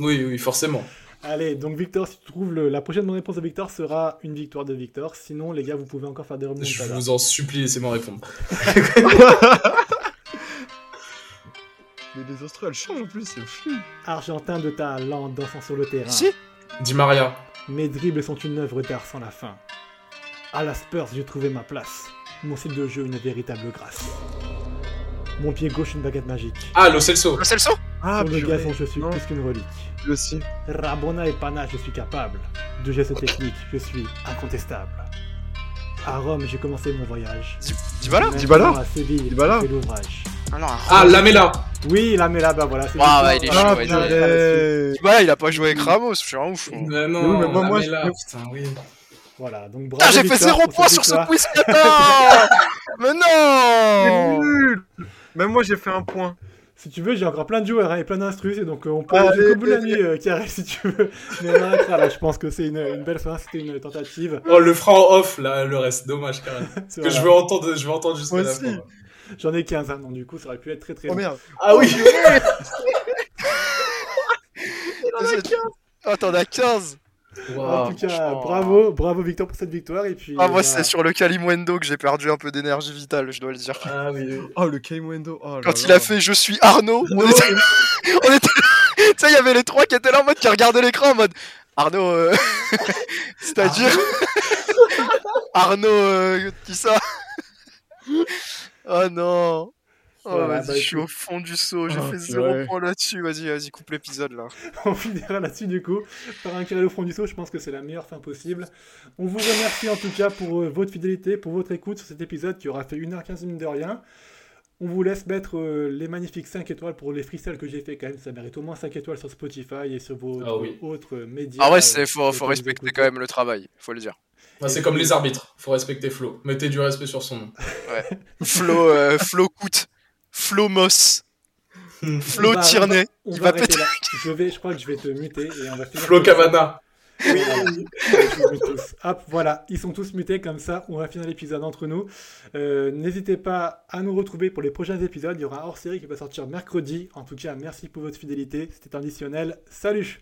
Oui, oui, forcément. Allez, donc Victor, si tu trouves la prochaine bonne réponse de Victor sera une victoire de Victor. Sinon, les gars, vous pouvez encore faire des remontes. Je vous en supplie, laissez-moi répondre. Mais les Australiens elles changent en plus, c'est fou. Argentin de talent dansant sur le terrain. Si Di Maria. Mes dribbles sont une œuvre d'art sans la fin. À la Spurs, j'ai trouvé ma place. Mon style de jeu, une véritable grâce. Mon pied gauche, une baguette magique. Ah, Lo Celso. Lo Celso Ah, Sur le gazon, je suis Non. plus qu'une relique. Lui aussi. Rabona et Pana, je suis capable. De gestes techniques, je suis incontestable. À Rome, j'ai commencé mon voyage. Di- Dybala Maintenant, Dybala À Séville, fait l'ouvrage. Ah non, Ah, Lamela Oui, la mais là, bah voilà. Ah, le ouais, temps. il est Ah, chaud, Ah, ouais, putain, il a pas joué avec Ramos, je suis un ouf. moi. Mais Oui, non, mais moi, moi, Lamela, je- putain, oui. Voilà, donc bravo. j'ai fait Victor, zéro pour point cette sur ce quiz Mais non Nul. Même moi, j'ai fait un point. Si tu veux, j'ai encore plein de joueurs hein, et plein d'instrus, et donc euh, on peut Allez, aller comme vous la nuit, euh, Karel, si tu veux. Mais on arrêtera là, je pense que c'est une, une belle fin, c'était une tentative. Oh, le fera en off, là, le reste. Dommage, quand même. Que je veux entendre, je veux entendre jusqu'à Moi la aussi. fin. J'en ai 15, hein, donc du coup, ça aurait pu être très très Oh long. merde. Ah oui Ah, t'en as 15 En tout cas, bravo, bravo Victor pour cette victoire, et puis... Ah, moi, c'est sur le Kalimwendo que j'ai perdu un peu d'énergie vitale, je dois le dire. Ah oui, oui. Oh, le K-Wendo. Oh, là Quand il là. a fait Je suis Arnaud, on était. on était- tu sais, il y avait les trois qui étaient là en mode qui regardaient l'écran en mode Arnaud, euh, c'est-à-dire Arnaud, euh, qui ça? Oh non Oh, Voilà, vas-y, bah, je suis écoute. au fond du saut, j'ai Oh, fait zéro point là-dessus. Vas-y, vas-y, coupe l'épisode là. on finira là-dessus du coup par un carré au fond du saut. Je pense que c'est la meilleure fin possible. On vous remercie en tout cas pour euh, votre fidélité, pour votre écoute sur cet épisode qui aura fait 1h15 minutes de rien. On vous laisse mettre euh, les magnifiques 5 étoiles pour les freestyles que j'ai fait quand même. Ça mérite au moins 5 étoiles sur Spotify et sur vos Ah oui. autres médias. Ah ouais, euh, c'est faut, respecter écoutez. quand même le travail, faut le dire. Bah, c'est comme les arbitres, faut respecter Flo. Mettez du respect sur son nom. Flo, euh, Flo Coute, Flo Moss, Flo va- Tierney, On il va va arrêter péter. là. Je, vais, je crois que je vais te muter et on va finir. Flo. Cavana. Oui. Hop, voilà, ils sont tous mutés comme ça. On va finir l'épisode entre nous. Euh, N'hésitez pas à nous retrouver pour les prochains épisodes. Il y aura un hors-série qui va sortir mercredi. En tout cas, merci pour votre fidélité. C'était additionnel. Salut